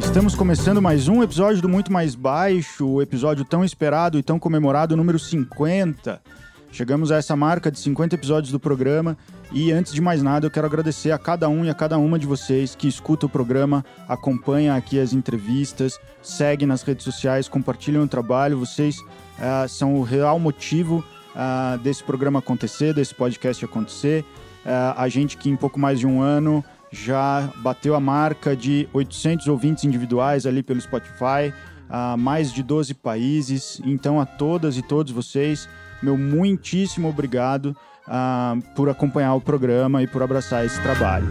Estamos começando mais um episódio do Muito Mais Baixo, o episódio tão esperado e tão comemorado, número 50. Chegamos a essa marca de 50 episódios do programa e antes de mais nada eu quero agradecer a cada um e a cada uma de vocês que escuta o programa, acompanha aqui as entrevistas, segue nas redes sociais, compartilham o trabalho. Vocês uh, são o real motivo uh, desse programa acontecer, desse podcast acontecer. Uh, a gente que em pouco mais de um ano já bateu a marca de 800 ouvintes individuais ali pelo Spotify, a mais de 12 países. Então, a todas e todos vocês, meu muitíssimo obrigado uh, por acompanhar o programa e por abraçar esse trabalho.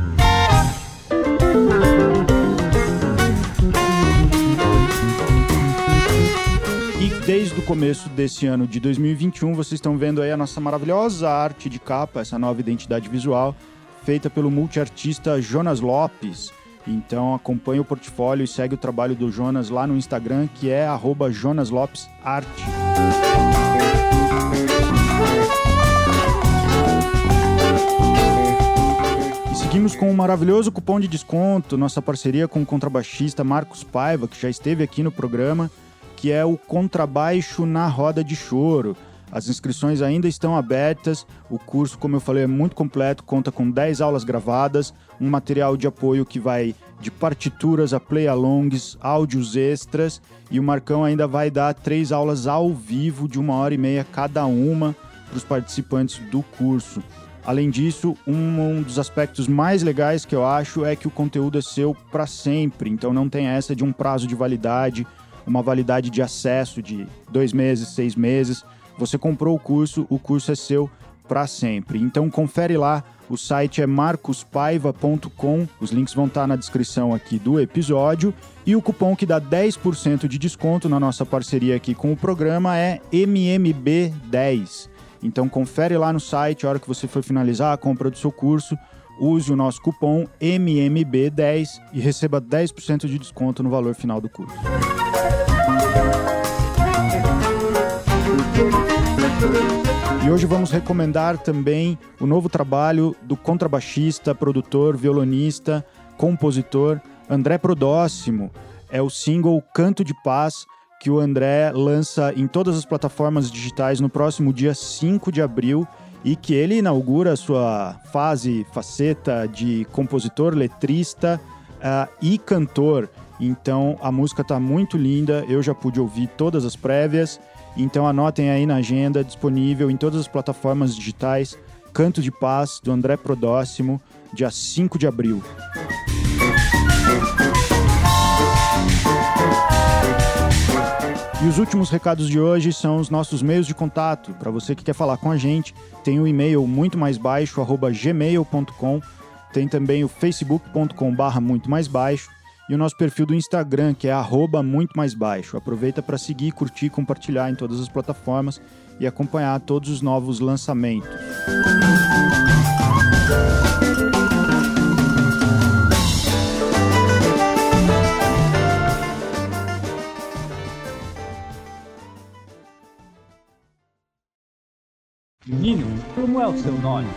E desde o começo desse ano de 2021, vocês estão vendo aí a nossa maravilhosa arte de capa, essa nova identidade visual feita pelo multiartista Jonas Lopes. Então acompanhe o portfólio e segue o trabalho do Jonas lá no Instagram, que é @jonaslopesarte. E seguimos com um maravilhoso cupom de desconto, nossa parceria com o contrabaixista Marcos Paiva, que já esteve aqui no programa, que é o Contrabaixo na Roda de Choro. As inscrições ainda estão abertas. O curso, como eu falei, é muito completo, conta com 10 aulas gravadas, um material de apoio que vai de partituras a play-alongs, áudios extras, e o Marcão ainda vai dar três aulas ao vivo de uma hora e meia cada uma para os participantes do curso. Além disso, um, um, dos aspectos mais legais que eu acho é que o conteúdo é seu para sempre, então não tem essa de um prazo de validade, uma validade de acesso de dois meses, seis meses. Você comprou o curso, o curso é seu para sempre. Então confere lá, o site é marcospaiva.com, os links vão estar tá na descrição aqui do episódio e o cupom que dá 10% de desconto na nossa parceria aqui com o programa é MMB10. Então confere lá no site, a hora que você for finalizar a compra do seu curso, use o nosso cupom MMB10 e receba 10% de desconto no valor final do curso. E hoje vamos recomendar também o novo trabalho do contrabaixista, produtor, violonista, compositor André Prodóximo. É o single Canto de Paz que o André lança em todas as plataformas digitais no próximo dia 5 de abril e que ele inaugura sua fase, faceta de compositor, letrista uh, e cantor. Então a música está muito linda, eu já pude ouvir todas as prévias então anotem aí na agenda, disponível em todas as plataformas digitais, Canto de Paz, do André Prodóximo, dia 5 de abril. E os últimos recados de hoje são os nossos meios de contato. Para você que quer falar com a gente, tem o e-mail muito mais baixo, gmail.com. Tem também o facebook.com barra muito mais baixo e o nosso perfil do Instagram, que é arroba muito mais baixo. Aproveita para seguir, curtir, compartilhar em todas as plataformas e acompanhar todos os novos lançamentos. Menino, como é o seu nome?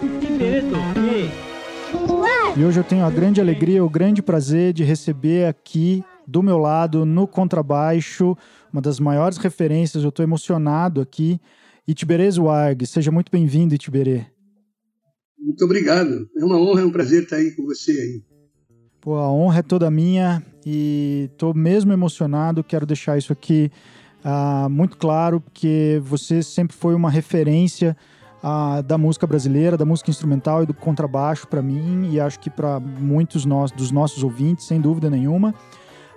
Que medo, que? E hoje eu tenho a grande alegria, o grande prazer de receber aqui do meu lado, no contrabaixo, uma das maiores referências, eu estou emocionado aqui, Itiberê Zuarg. Seja muito bem-vindo, Itiberê. Muito obrigado. É uma honra, é um prazer estar aí com você aí. Pô, a honra é toda minha e estou mesmo emocionado. Quero deixar isso aqui uh, muito claro, porque você sempre foi uma referência a, da música brasileira, da música instrumental e do contrabaixo para mim e acho que para muitos nós, dos nossos ouvintes, sem dúvida nenhuma.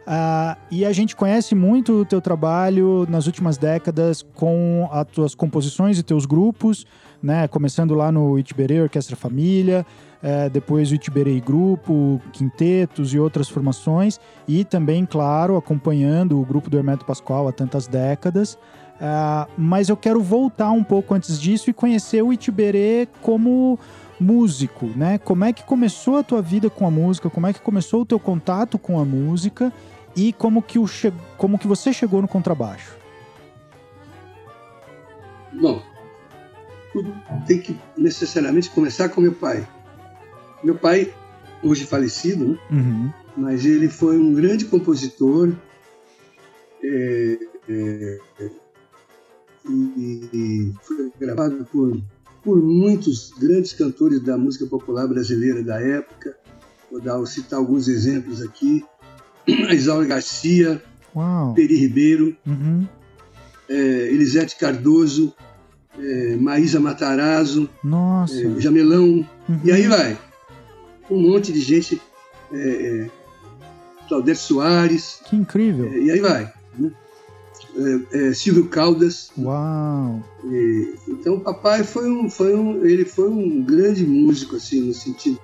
Uh, e a gente conhece muito o teu trabalho nas últimas décadas com as tuas composições e teus grupos, né? Começando lá no Itiberê Orquestra Família, uh, depois o Itiberê Grupo, Quintetos e outras formações, e também, claro, acompanhando o grupo do Hermeto Pascoal há tantas décadas. Uh, mas eu quero voltar um pouco antes disso e conhecer o Itiberê como músico, né? Como é que começou a tua vida com a música? Como é que começou o teu contato com a música? E como que, o che... como que você chegou no contrabaixo? Bom, tudo tem que necessariamente começar com meu pai. Meu pai, hoje falecido, né? Uhum. mas ele foi um grande compositor é, é, e, foi gravado por, por muitos grandes cantores da música popular brasileira da época. Vou dar, vou citar alguns exemplos aqui. Isaura Garcia, Uau. Peri Ribeiro, Uhum. é, Elisete Cardoso, é, Maísa Matarazzo, Nossa. é, Jamelão, Uhum. e aí vai. Um monte de gente. É, é, Claudete Soares, Que incrível. é, e aí vai. né? É, é, Silvio Caldas. Uau. e- então o papai foi um, foi um, ele foi um grande músico assim no sentido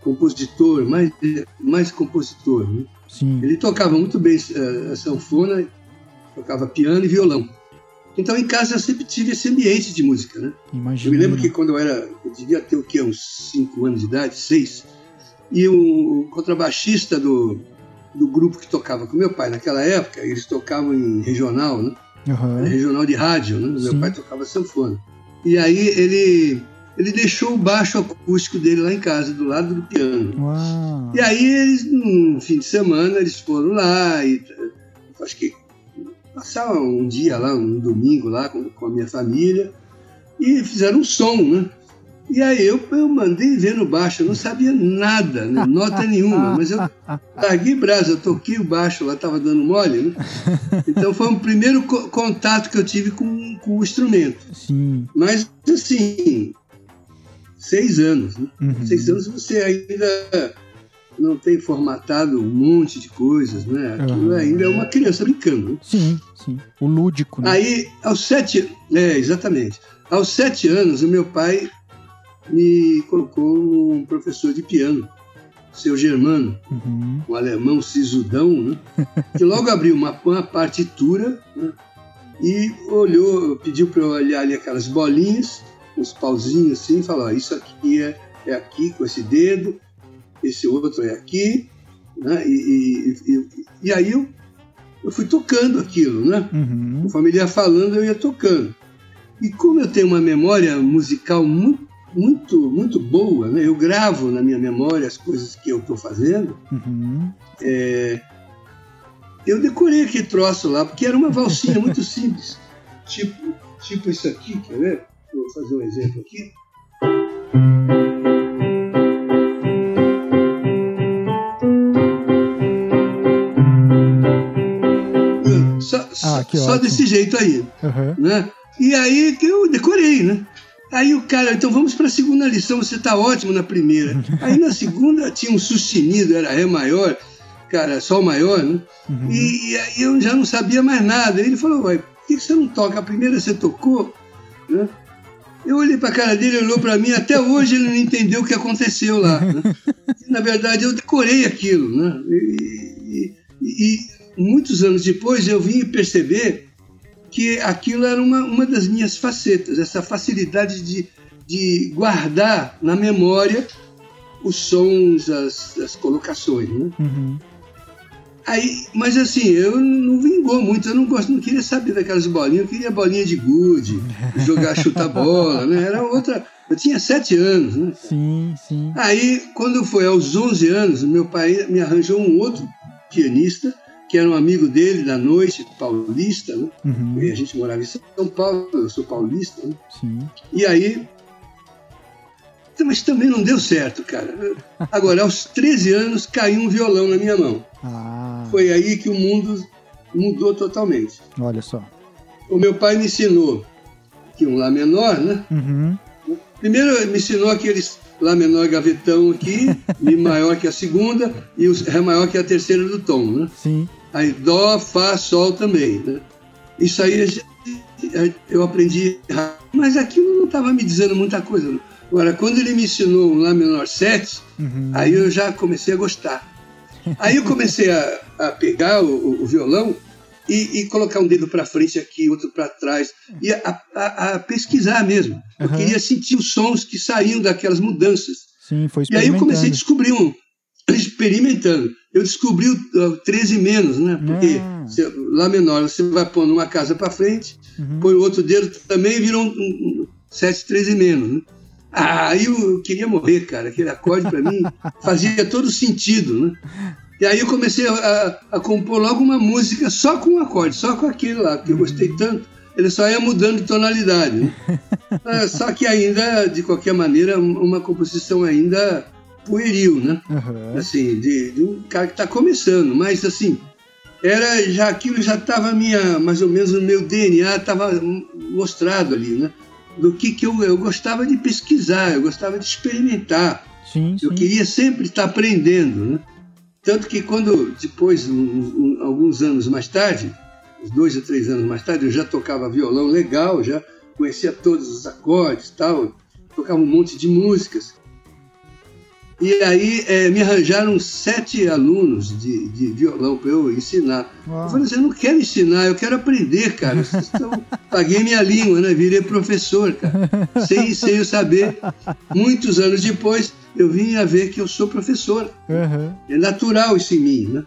compositor, mais mais compositor. né? Sim. Ele tocava muito bem eh, a sanfona, tocava piano e violão. Então em casa eu sempre tive esse ambiente de música, né? Eu Imagina. me lembro que quando eu era, eu devia ter o quê, uns 5 anos de idade, 6, e o contrabaixista do, do grupo que tocava com meu pai naquela época, eles tocavam em regional, né? Aham. regional de rádio, né? Sim. Meu pai tocava sanfona. E aí ele, ele deixou o baixo acústico dele lá em casa, do lado do piano. Uau. E aí eles, num fim de semana, eles foram lá e acho que passaram um dia lá, um domingo lá com, com a minha família e fizeram um som, né? E aí eu, eu mandei ver no baixo, eu não sabia nada, né? nota nenhuma, mas eu larguei brasa, eu toquei o baixo lá, tava dando mole, né? Então foi o primeiro co- contato que eu tive com, com o instrumento. Sim. Mas assim, seis anos, né? Uhum. Seis anos você ainda não tem formatado um monte de coisas, né? Aquilo Aham. ainda é uma criança brincando. né? Sim, sim. O lúdico, né? Aí, aos sete... É, exatamente. Aos sete anos, o meu pai me colocou um professor de piano, seu Germano, Uhum. um alemão sisudão, né? que logo abriu uma, uma partitura né? e olhou, pediu para eu olhar ali aquelas bolinhas, uns pauzinhos assim, e falou: "Ó, Isso aqui é, é aqui com esse dedo, esse outro é aqui. Né? E, e- e- e aí eu, eu fui tocando aquilo, né? Uhum. Ele ia falando, eu ia tocando. E como eu tenho uma memória musical muito, muito, muito boa, né? eu gravo na minha memória as coisas que eu estou fazendo, Uhum. eu decorei aquele troço lá, porque era uma valsinha muito simples. Tipo, tipo isso aqui, quer ver? Vou fazer um exemplo aqui. Só, só- Ah, só desse jeito aí Aham. né? E aí que eu decorei, né? Aí o cara, então vamos para a segunda lição, você tá ótimo na primeira. Aí na segunda tinha um sustenido, era Ré maior, cara, Sol maior, né? Uhum. E, e aí eu já não sabia mais nada. Aí ele falou, uai, por que você não toca? A primeira você tocou, né? Eu olhei para a cara dele, ele olhou para mim, até hoje ele não entendeu o que aconteceu lá. né? Na verdade, eu decorei aquilo, né? E- e muitos anos depois eu vim perceber que aquilo era uma, uma das minhas facetas, essa facilidade de, de guardar na memória os sons, as, as colocações, né? Uhum. Aí, mas assim, eu não vingou muito, eu não gosto, não queria saber daquelas bolinhas, eu queria bolinha de gude, jogar chutar bola, né? Era outra. Eu tinha sete anos, né? Sim, sim. Aí, quando foi aos 11 anos, meu pai me arranjou um outro pianista, que era um amigo dele da noite, paulista, né? Uhum. E a gente morava em São Paulo, eu sou paulista, né? Sim. E aí. Mas também não deu certo, cara. Agora, aos 13 anos, caiu um violão na minha mão. Ah, Foi aí que o mundo mudou totalmente. olha só. O meu pai me ensinou que um Lá menor, né? Uhum. Primeiro me ensinou aqueles Lá menor gavetão aqui, Mi maior que a segunda e o Ré maior que a terceira do tom, né? Sim. Aí Dó, Fá, Sol também, né? Isso aí eu aprendi, rápido, mas aquilo não estava me dizendo muita coisa. não. Agora, quando ele me ensinou um Lá menor 7, Uhum. Aí eu já comecei a gostar. Aí eu comecei a, a pegar o, o- violão e, e colocar um dedo para frente aqui, outro para trás, e a, a- a pesquisar mesmo. Eu Aham. queria sentir os sons que saíam daquelas mudanças. Sim, foi E aí eu comecei a descobrir um, experimentando. Eu descobri o, o 13 menos, né? Porque Ah. Você- Lá menor, você vai pondo uma casa para frente, Uhum. põe o outro dedo também virou um, um, um 7, 13 e menos. Né? Ah, aí eu, eu queria morrer, cara. Aquele acorde para mim fazia todo sentido. Né? E aí eu comecei a, a- compor logo uma música só com um acorde, só com aquele lá, que eu gostei tanto. Ele só ia mudando de tonalidade. Né? Ah, só que ainda, de qualquer maneira, uma composição ainda pueril, né? Aham. assim, de, de um cara que está começando, mas assim, era já aquilo já estava minha, mais ou menos o meu DNA estava mostrado ali, né? Do que, que eu, eu gostava de pesquisar, eu gostava de experimentar, Sim, sim. eu queria sempre estar aprendendo, né? Tanto que quando, depois, um- um- alguns anos mais tarde, dois ou três anos mais tarde, eu já tocava violão legal, já conhecia todos os acordes tal, tocava um monte de músicas. E aí eh, me arranjaram sete alunos de, de violão para eu ensinar. Uau. Eu falei assim, eu não quero ensinar, eu quero aprender, cara. Estão- Paguei minha língua, né? Virei professor, cara. Sem, sem eu saber. Muitos anos depois, eu vim a ver que eu sou professor. Aham. É natural isso em mim, né?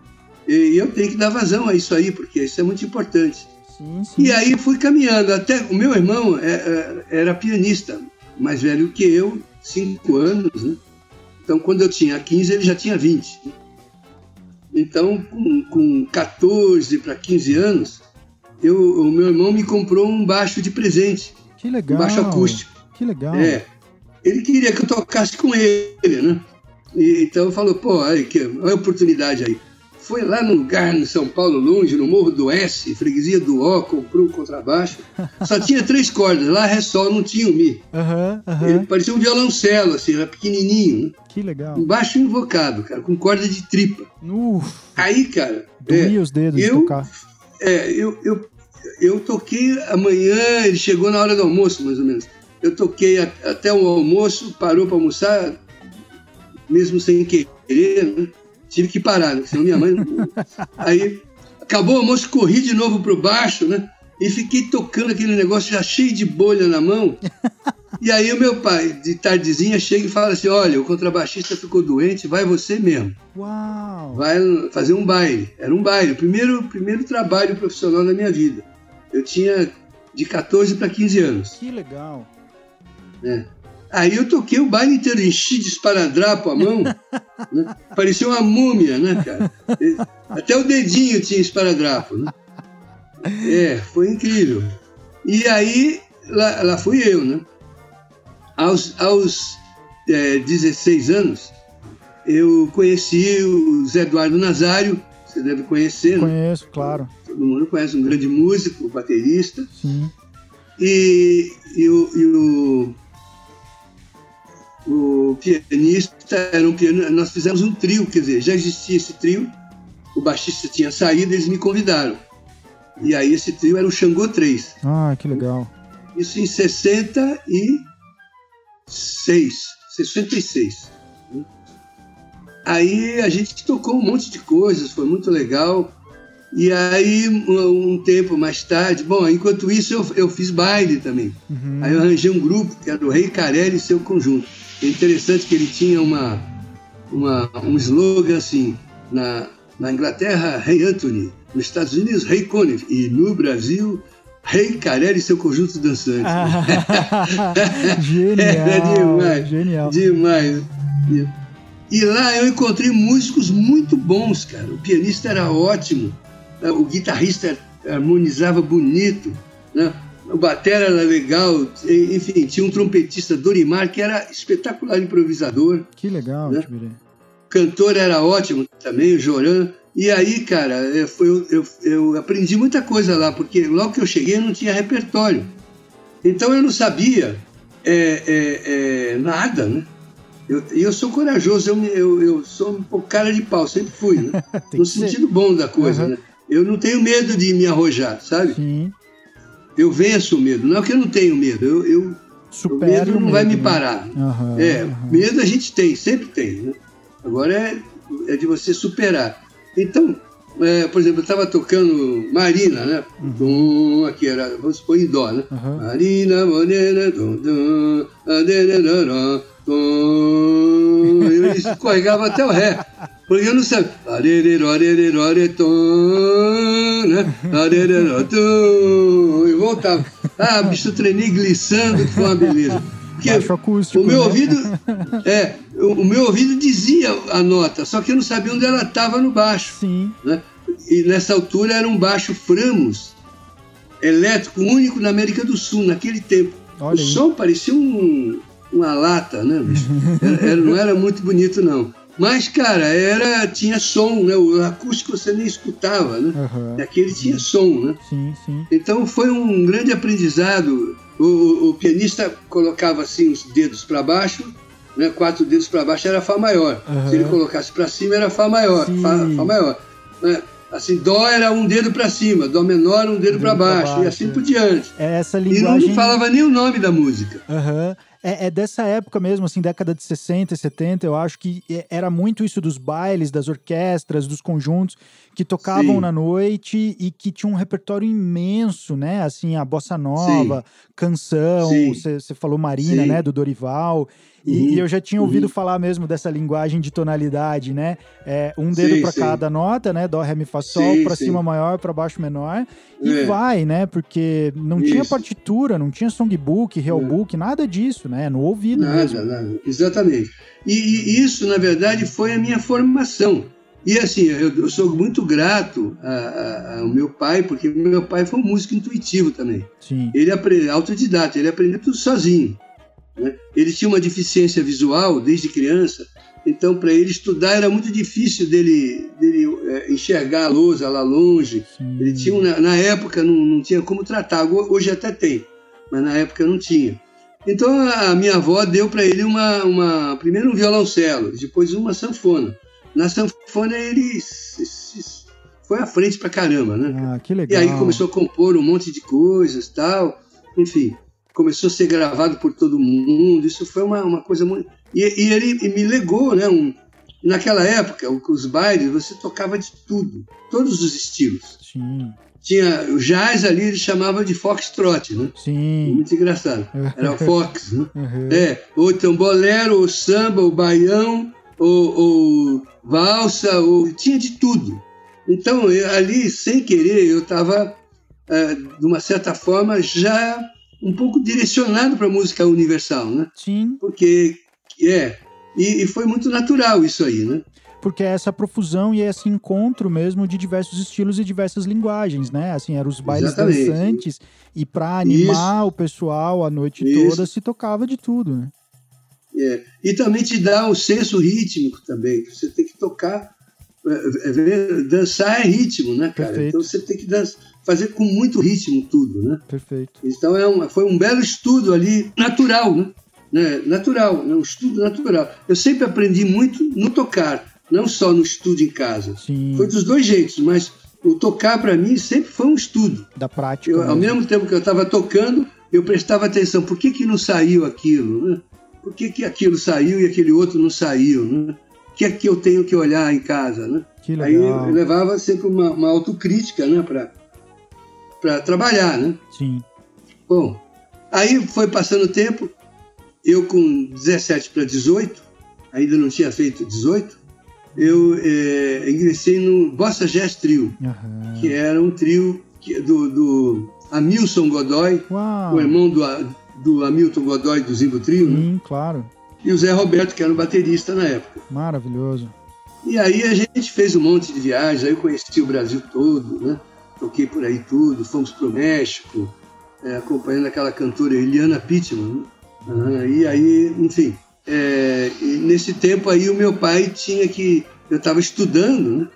E eu tenho que dar vazão a isso aí, porque isso é muito importante. Sim, sim. E aí fui caminhando. Até o meu irmão é, é, era pianista, mais velho que eu, cinco anos, né? Então, quando eu tinha 15, ele já tinha 20. né? Então, com, com 14 para 15 anos, eu, o meu irmão me comprou um baixo de presente, Que um legal. baixo acústico. Que legal. É. Ele queria que eu tocasse com ele, né? E, então falou, pô, aí, que, olha a oportunidade aí. Foi lá num lugar em São Paulo, longe, no Morro do S, freguesia do O, comprou um contrabaixo. Só tinha três cordas, lá Ré Sol, não tinha o Mi. Aham, aham. Ele parecia um violoncelo, assim, era pequenininho, né? Que legal. Um baixo invocado, cara, com corda de tripa. Uf, Aí, cara, é, doía os dedos de eu- tocar. é, eu, eu, eu toquei amanhã, ele chegou na hora do almoço, mais ou menos. Eu toquei até o almoço, parou para almoçar, mesmo sem querer, né? Tive que parar, né? senão minha mãe. Aí acabou o almoço, corri de novo pro baixo, né? E fiquei tocando aquele negócio já cheio de bolha na mão. E aí o meu pai, de tardezinha, chega e fala assim: olha, o contrabaixista ficou doente, vai você mesmo Uau. vai fazer um baile. Era um baile, o primeiro, primeiro trabalho profissional da minha vida. Eu tinha de 14 para 15 anos. Que legal. né? Aí eu toquei o baile inteiro, enchi de esparadrapo a mão? parecia uma múmia, né, cara? Até o dedinho tinha esparadrapo, né? É, foi incrível. E aí, lá, lá fui eu, né? Aos, aos é, 16 anos, eu conheci o Zé Eduardo Nazário, você deve conhecer, né? Conheço, claro. todo mundo conhece, um grande músico, baterista. Sim. E, e o, e o, o pianista era um pianista. Nós fizemos um trio, quer dizer, já existia esse trio, o baixista tinha saído, eles me convidaram. E aí esse trio era o Xangô 3. Ah, que legal. Isso em 66. 66. né? Aí a gente tocou um monte de coisas, foi muito legal. E aí, um, um tempo mais tarde, bom, enquanto isso eu, eu fiz baile também. Uhum. Aí eu arranjei um grupo que era o Rei Carelli e seu conjunto. É interessante que ele tinha uma, uma, um slogan assim, na, na Inglaterra, Rei Anthony, nos Estados Unidos, Rei Conniff, e no Brasil, Rei Carelli e seu conjunto dançante. genial. Era demais. Genial. Demais. E lá eu encontrei músicos muito bons, cara. O pianista era ótimo, né? o guitarrista harmonizava bonito, né? O batera era legal, enfim, tinha um trompetista, Dorimar, que era espetacular improvisador. Que legal, Né? Cantor era ótimo também, o Joran. E aí, cara, foi, eu, eu, eu aprendi muita coisa lá, porque logo que eu cheguei eu não tinha repertório. Então eu não sabia é, é, é, nada, né? Eu- E eu, sou corajoso, eu, me- eu, eu sou um pouco cara de pau, sempre fui, né? No que ser. sentido bom da coisa, Uhum. né? Eu não tenho medo de me arrojar, sabe? Sim. Eu venço o medo. Não é que eu não tenho medo, eu, eu, o Supera medo o não vai me né? parar. Aham, É, aham. medo a gente tem, sempre tem. Né? Agora é, é de você superar. Então, é, por exemplo, eu estava tocando Marina, né? Dum, aqui era, vamos supor, em Dó, né? Aham. Marina, morena, dum, dum, adererará, dum. Eu escorregava até o Ré, porque eu não sabia. E voltava. Ah, bicho, treinei glissando, que foi uma beleza. Porque Baixo acústico, o meu né? ouvido, é, o, meu ouvido dizia a nota, só que eu não sabia onde ela estava no baixo. Sim. né? E nessa altura era um baixo Framos, elétrico, único na América do Sul, naquele tempo. Olha o aí. som parecia um- uma lata, né, bicho? Era- era- não era muito bonito, não. Mas, cara, era, tinha som, né? O acústico você nem escutava, né? Aham. Aquele tinha som, né? Sim, sim. Então foi um grande aprendizado. O, o- o pianista colocava assim os dedos para baixo, né? quatro dedos para baixo era Fá maior. Aham. Se ele colocasse para cima era Fá maior. Fá, Fá maior. né? Assim, Dó era um dedo para cima, Dó menor um dedo para Dedo pra baixo, e baixo, assim é. por diante. É essa E não, linguagem. falava nem o nome da música. Aham. É, é dessa época mesmo, assim, década de 60 e 70, eu acho que é- era muito isso dos bailes, das orquestras, dos conjuntos que tocavam Sim. na noite e que tinham um repertório imenso, né? Assim, a bossa nova, canção, Sim. você falou Marina, Sim. né? Do Dorival. E, Uhum, e eu já tinha ouvido uhum. falar mesmo dessa linguagem de tonalidade, né? É, um dedo para cada nota, né? Dó, ré, mi, fá, sol, para cima maior, para baixo menor. E É. vai, né? Porque não tinha Isso. partitura, não tinha songbook, realbook, nada disso, né? No ouvido mesmo. Nada, nada. Exatamente. E, e isso, na verdade, foi a minha formação. E assim, eu, eu sou muito grato a- a- ao meu pai, porque meu pai foi um músico intuitivo também. Sim. Ele aprendeu, autodidata, ele aprendeu tudo sozinho. né? Ele tinha uma deficiência visual desde criança, então para ele estudar era muito difícil dele, dele é, enxergar a lousa lá longe. sim. Ele tinha, na, na época não, não tinha como tratar, Ho- hoje até tem, mas na época não tinha. Então a minha avó deu para ele uma, uma, primeiro um violoncelo, depois uma sanfona. Na sanfona ele foi à frente pra caramba, né? Ah, que E legal. aí começou a compor um monte de coisas tal, enfim, começou a ser gravado por todo mundo. Isso foi uma, uma coisa muito. E, e ele me legou, né? Um... Naquela época, os bailes, você tocava de tudo, todos os estilos. Sim, Tinha o jazz ali, ele chamava de foxtrot, né? sim. Muito engraçado. Era o fox, né? Uhum. É, ou então bolero, ou samba, ou baião, ou, ou valsa, ou tinha de tudo. Então, eu, ali, sem querer, eu estava, de uma certa forma, já um pouco direcionado para a música universal, né? Sim, Porque, é, e, e foi muito natural isso aí, né? porque é essa profusão e esse encontro mesmo de diversos estilos e diversas linguagens, né? Assim, eram os bailes Exatamente. dançantes e para animar o pessoal a noite Isso. toda se tocava de tudo, né? É, e também te dá o senso rítmico também, que você tem que tocar, é, é, dançar é ritmo, né, cara? Perfeito. Então você tem que dançar, fazer com muito ritmo tudo, né? Perfeito. Então é uma, foi um belo estudo ali, natural, né? Né? Natural, né? um estudo natural. Eu sempre aprendi muito no tocar, não só no estudo em casa. Sim, Foi dos dois jeitos, mas o tocar para mim sempre foi um estudo. da prática. Eu, ao mesmo. mesmo tempo que eu estava tocando, eu prestava atenção. Por que, que não saiu aquilo? Né? Por que, que aquilo saiu e aquele outro não saiu? Né? O que é que eu tenho que olhar em casa? Né? Aí levava sempre uma, uma autocrítica né? para trabalhar. Né? Sim. Bom, aí foi passando o tempo, eu com 17 para 18, ainda não tinha feito 18, eu é, ingressei no Bossa Jazz Trio, Aham. que era um trio que- do, do Hamilton Godoy, Uau. o irmão do, do Hamilton Godoy do Zimbo Trio, né? Sim, claro. e o Zé Roberto, que era o baterista na época. Maravilhoso. E aí a gente fez um monte de viagens, aí eu conheci o Brasil todo, né? Toquei por aí tudo, fomos pro México, é, acompanhando aquela cantora Eliana Pittman, né? Ah, e aí, enfim, é, nesse tempo aí o meu pai tinha que, eu estava estudando, né?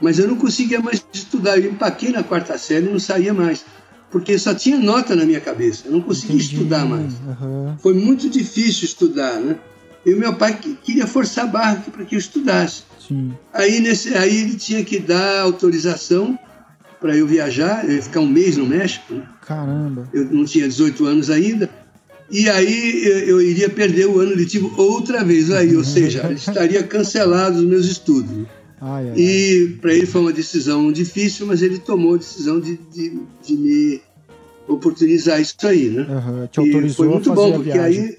Mas eu não conseguia mais estudar, eu empaquei na quarta série e não saía mais, porque só tinha nota na minha cabeça, eu não conseguia Entendi. estudar mais. Aham. Foi muito difícil estudar, né? E o meu pai que- queria forçar a barra para que eu estudasse. Sim. Aí, nesse, aí ele tinha que dar autorização para eu viajar, eu ia ficar um mês no México, né? Caramba. eu não tinha 18 anos ainda, e aí eu, eu iria perder o ano letivo outra vez, aí, ou seja, estaria cancelado os meus estudos. Ai, ai. E para ele foi uma decisão difícil, mas ele tomou a decisão de, de, de me oportunizar isso aí, né? Aham. Te E foi muito bom, porque aí.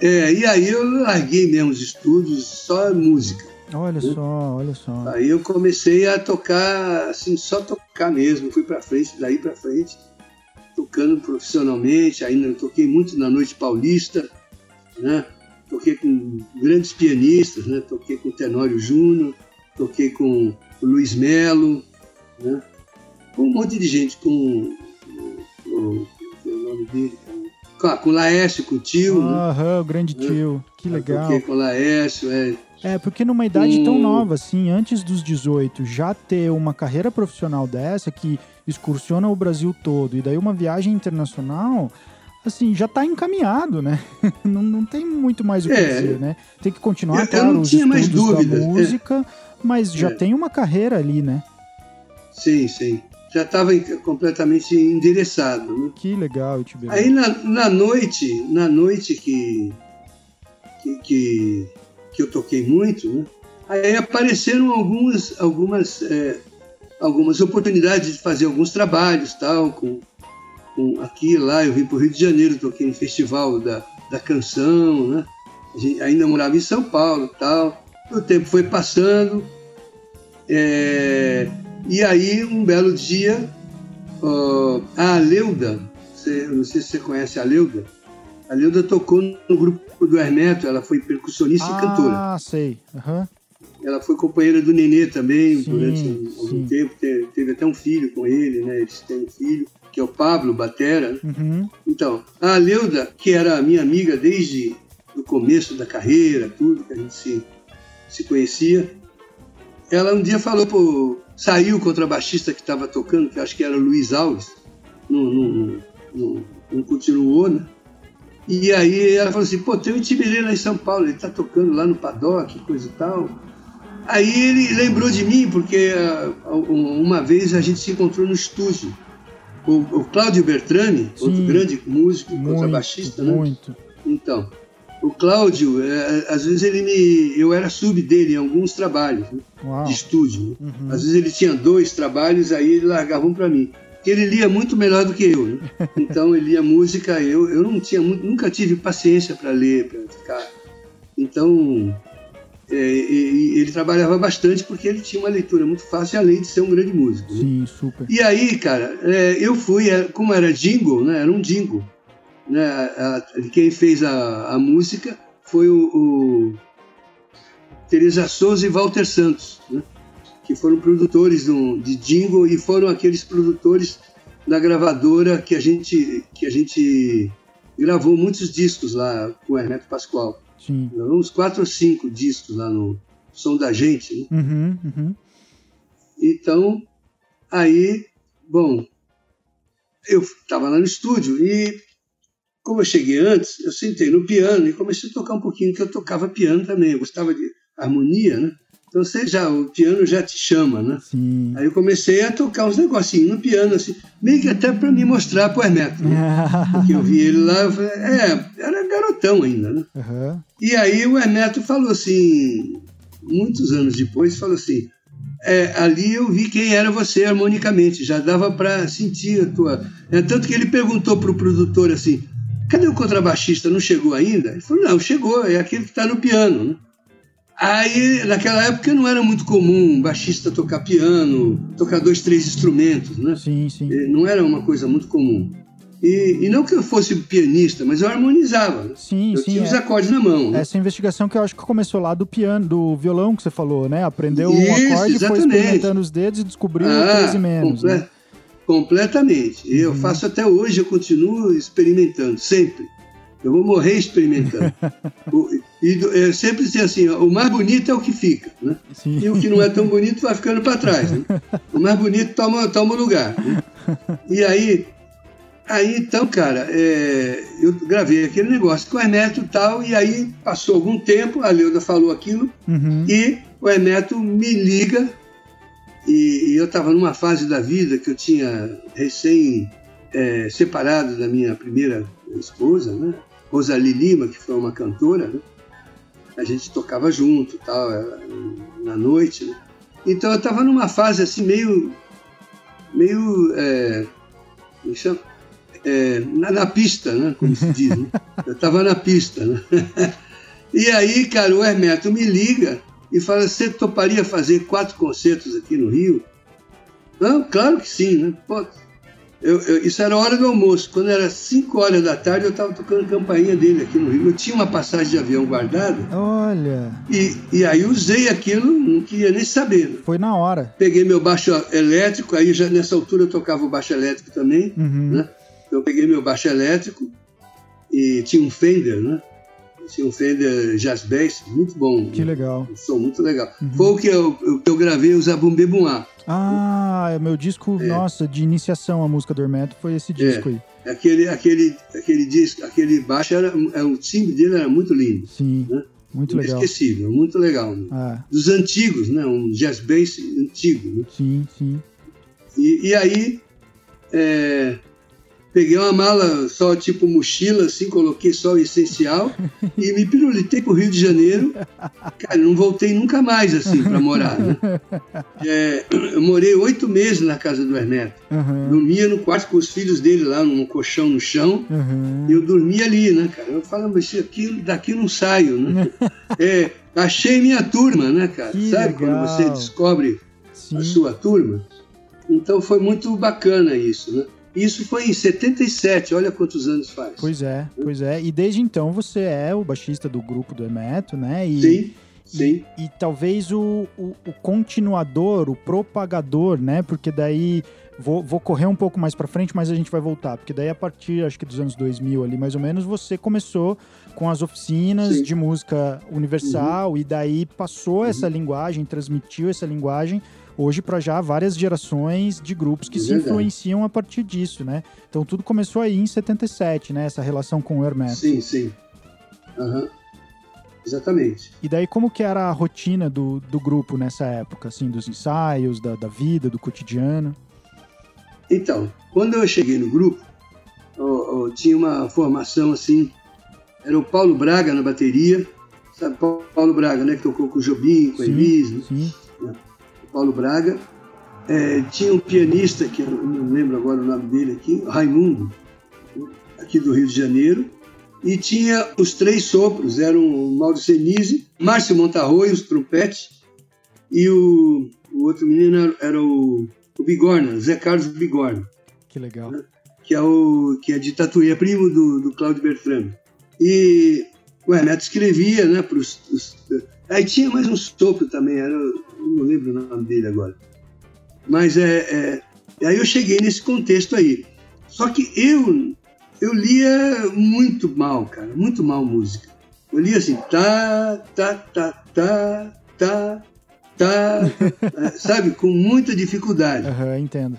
É, e aí eu larguei mesmo os estudos, só música. Olha né? só, olha só. Aí eu comecei a tocar, assim, só tocar mesmo. Fui para frente, daí para frente, tocando profissionalmente. Ainda toquei muito na Noite Paulista, né? Toquei com grandes pianistas, né? Toquei com o Tenório Júnior, toquei com o Luiz Melo, né? Com um monte de gente, com o, o, o nome dele, com, com o Laércio, com o tio. Né? Aham, né? o grande tio, que legal. toquei com o Laércio, é. É, porque numa idade tão nova, assim, antes dos 18, já ter uma carreira profissional dessa que excursiona o Brasil todo e daí uma viagem internacional, assim, já está encaminhado, né? não, não tem muito mais o que é, dizer, né? Tem que continuar, eu, claro, eu não tinha mais dúvida. da música, é. Mas já é. tem uma carreira ali, né? Sim, sim. Já estava completamente endereçado. Né? Que legal, Tibete. Aí na, na noite, na noite que, que, que que eu toquei muito, né? aí apareceram algumas, algumas, é, algumas oportunidades de fazer alguns trabalhos, tal, com, com aqui e lá. Eu vim para o Rio de Janeiro, toquei no festival da, da canção, né? ainda morava em São Paulo, tal. O tempo foi passando é, e aí um belo dia ó, a Leuda, você, não sei se você conhece a Leuda, a Leuda tocou no grupo do Hermeto, ela foi percussionista ah, e cantora. Ah, sei. Uhum. Ela foi companheira do Nenê também sim, durante algum tempo, teve, teve, até um filho com ele, né? Eles têm um filho, que é o Pablo Batera. Uhum. Então, a Leuda, que era minha amiga desde o começo da carreira, tudo, que a gente se, se conhecia, ela um dia falou pro. Saiu o contrabaixista que estava tocando, que acho que era o Luiz Alves, não, continuou, né? E aí ela falou assim, pô, tem um Tiberê lá em São Paulo, ele tá tocando lá no paddock, coisa e tal. Aí ele lembrou de mim, porque uh, uma vez a gente se encontrou no estúdio. O, o Cláudio Bertrani, Sim, outro grande músico, contrabaixista, né? Muito. Então, o Cláudio, é, às vezes ele me. Eu era sub dele em alguns trabalhos né? de estúdio. Né? Uhum. Às vezes ele tinha dois trabalhos, aí ele largava um para mim que ele lia muito melhor do que eu. Né? Então ele lia música, eu, eu não tinha, nunca tive paciência para ler, para ficar. Então é, ele trabalhava bastante porque ele tinha uma leitura muito fácil, além de ser um grande músico. Né? Sim, super. E aí, cara, é, eu fui, é, como era jingle, né? Era um jingle. Né? A, a, quem fez a, a música foi o, o Teresa Souza e Walter Santos. Né? que foram produtores de jingle e foram aqueles produtores da gravadora que a gente que a gente gravou muitos discos lá com o Hermeto Pascoal. Sim. Uns quatro ou cinco discos lá no Som da Gente. Né? Uhum, uhum. Então, aí, bom, eu estava lá no estúdio e, como eu cheguei antes, eu sentei no piano e comecei a tocar um pouquinho, que eu tocava piano também. Eu gostava de harmonia, né? Então você já, o piano já te chama, né? Sim. Aí eu comecei a tocar uns negocinhos no piano, assim, meio que até para me mostrar pro Hermeto. Né? Porque eu vi ele lá, eu falei, é, era garotão ainda, né? Uhum. E aí o Hermeto falou assim, muitos anos depois, falou assim, é, ali eu vi quem era você harmonicamente, já dava para sentir a tua. É, tanto que ele perguntou pro produtor assim: cadê o contrabaixista? Não chegou ainda? Ele falou: não, chegou, é aquele que está no piano. Né? Aí, naquela época, não era muito comum um baixista tocar piano, tocar dois, três instrumentos, né? Sim, sim. Não era uma coisa muito comum. E, e não que eu fosse pianista, mas eu harmonizava. Né? Sim, eu sim. tinha é. os acordes na mão. Né? Essa investigação que eu acho que começou lá do piano, do violão que você falou, né? Aprendeu Isso, um acorde, exatamente. foi experimentando os dedos e descobriu ah, 13 menos. Comple né? Completamente. Uhum. Eu faço até hoje, eu continuo experimentando, sempre. Eu vou morrer experimentando. o, e eu sempre dizia assim: ó, o mais bonito é o que fica, né? E o que não é tão bonito vai ficando para trás. Né? O mais bonito toma, toma lugar. Né? E aí, aí então, cara, é, eu gravei aquele negócio com o Hermeto e tal, e aí passou algum tempo, a Leuda falou aquilo, uhum. e o Hermeto me liga, e, e eu estava numa fase da vida que eu tinha recém é, separado da minha primeira esposa, né? Rosalie Lima, que foi uma cantora, né? a gente tocava junto, tal, na noite. Né? Então eu estava numa fase assim meio, meio, é, me chama, é, na, na, pista, né? Como se diz. Né? Eu estava na pista, né? E aí, cara, o Hermeto me liga e fala: Você toparia fazer quatro concertos aqui no Rio? Não, claro que sim, né? Pô, eu, eu, isso era hora do almoço. Quando era 5 horas da tarde, eu estava tocando campainha dele aqui no Rio. Eu tinha uma passagem de avião guardada. Olha. E, e aí usei aquilo, não queria nem saber. Né? Foi na hora. Peguei meu baixo elétrico, aí já nessa altura eu tocava o baixo elétrico também. Uhum. Né? Eu peguei meu baixo elétrico e tinha um Fender, né? Tinha um Fender Jazz Bass, muito bom. Que legal. Um som muito legal. Uhum. Foi o que eu, eu, eu gravei o Zabumbe Buá. Ah, é meu disco, é. nossa, de iniciação à música do Hermeto foi esse disco é. aí. Aquele, aquele, aquele disco, aquele baixo era, era o timbre dele era muito lindo. Sim. Né? Muito legal. Inesquecível, muito legal. Né? Ah. Dos antigos, né? Um jazz bass antigo. Né? Sim, sim. E, e aí, é, Peguei uma mala só tipo mochila, assim, coloquei só o essencial e me pirulitei pro Rio de Janeiro. Cara, não voltei nunca mais, assim, para morar. Né? É, eu morei oito meses na casa do Ernesto. Uhum. Dormia no quarto com os filhos dele lá, num colchão no chão. Uhum. E eu dormia ali, né, cara? Eu falava, mas aqui, daqui não saio, né? é, achei minha turma, né, cara? Que Sabe legal. quando você descobre Sim. a sua turma? Então foi muito bacana isso, né? Isso foi em 77, olha quantos anos faz. Pois é, pois é. E desde então você é o baixista do grupo do Hermeto, né? E, sim, sim. E, e talvez o, o, o, continuador, o propagador, né? Porque daí. Vou, vou correr um pouco mais para frente, mas a gente vai voltar. Porque daí, a partir, acho que dos anos 2000 ali, mais ou menos, você começou com as oficinas Sim. de música universal Uhum. e daí passou essa linguagem, transmitiu essa linguagem hoje para já várias gerações de grupos que É se verdade. influenciam a partir disso, né? Então tudo começou aí em 77, né? Essa relação com o Hermeto. Sim, sim. Aham. Exatamente. E daí como que era a rotina do, do grupo nessa época, assim, dos ensaios, da, da vida, do cotidiano? Então, quando eu cheguei no grupo, ó, ó, tinha uma formação assim, era o Paulo Braga na bateria, sabe, Paulo Braga, né, que tocou com o Jobim, com a Elise, né? Paulo Braga. É, tinha um pianista, que eu não lembro agora o nome dele aqui, Raimundo, aqui do Rio de Janeiro. E tinha os três sopros, eram o Mauro Senise, Márcio Montarroio, os trompetes, e o, o outro menino era, era o, o Bigorna, Zé Carlos Bigorna, Que legal. que é, o, que é de Tatuí, é primo do, do Cláudio Bertrame. E o Hermeto escrevia, né, pros, os, aí tinha mais um sopro também, era, não lembro o nome dele agora. Mas é, é, aí eu cheguei nesse contexto aí. Só que eu eu lia muito mal, cara, muito mal música. Eu lia assim, tá, tá, tá, tá, tá, tá, sabe, com muita dificuldade. Aham, entendo.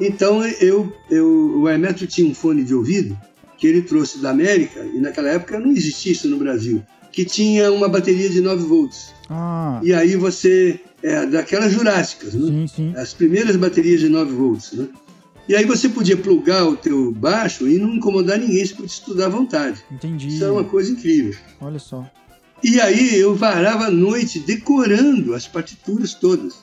Então eu, eu, o Hermeto tinha um fone de ouvido que ele trouxe da América, e naquela época não existia isso no Brasil, que tinha uma bateria de 9 volts. Ah, E aí você, é, daquelas jurássicas, né? sim, sim. as primeiras baterias de 9 volts, né? E aí você podia plugar o teu baixo e não incomodar ninguém, você podia estudar à vontade. Entendi. Isso é uma coisa incrível. Olha só. E aí eu varava a noite decorando as partituras todas.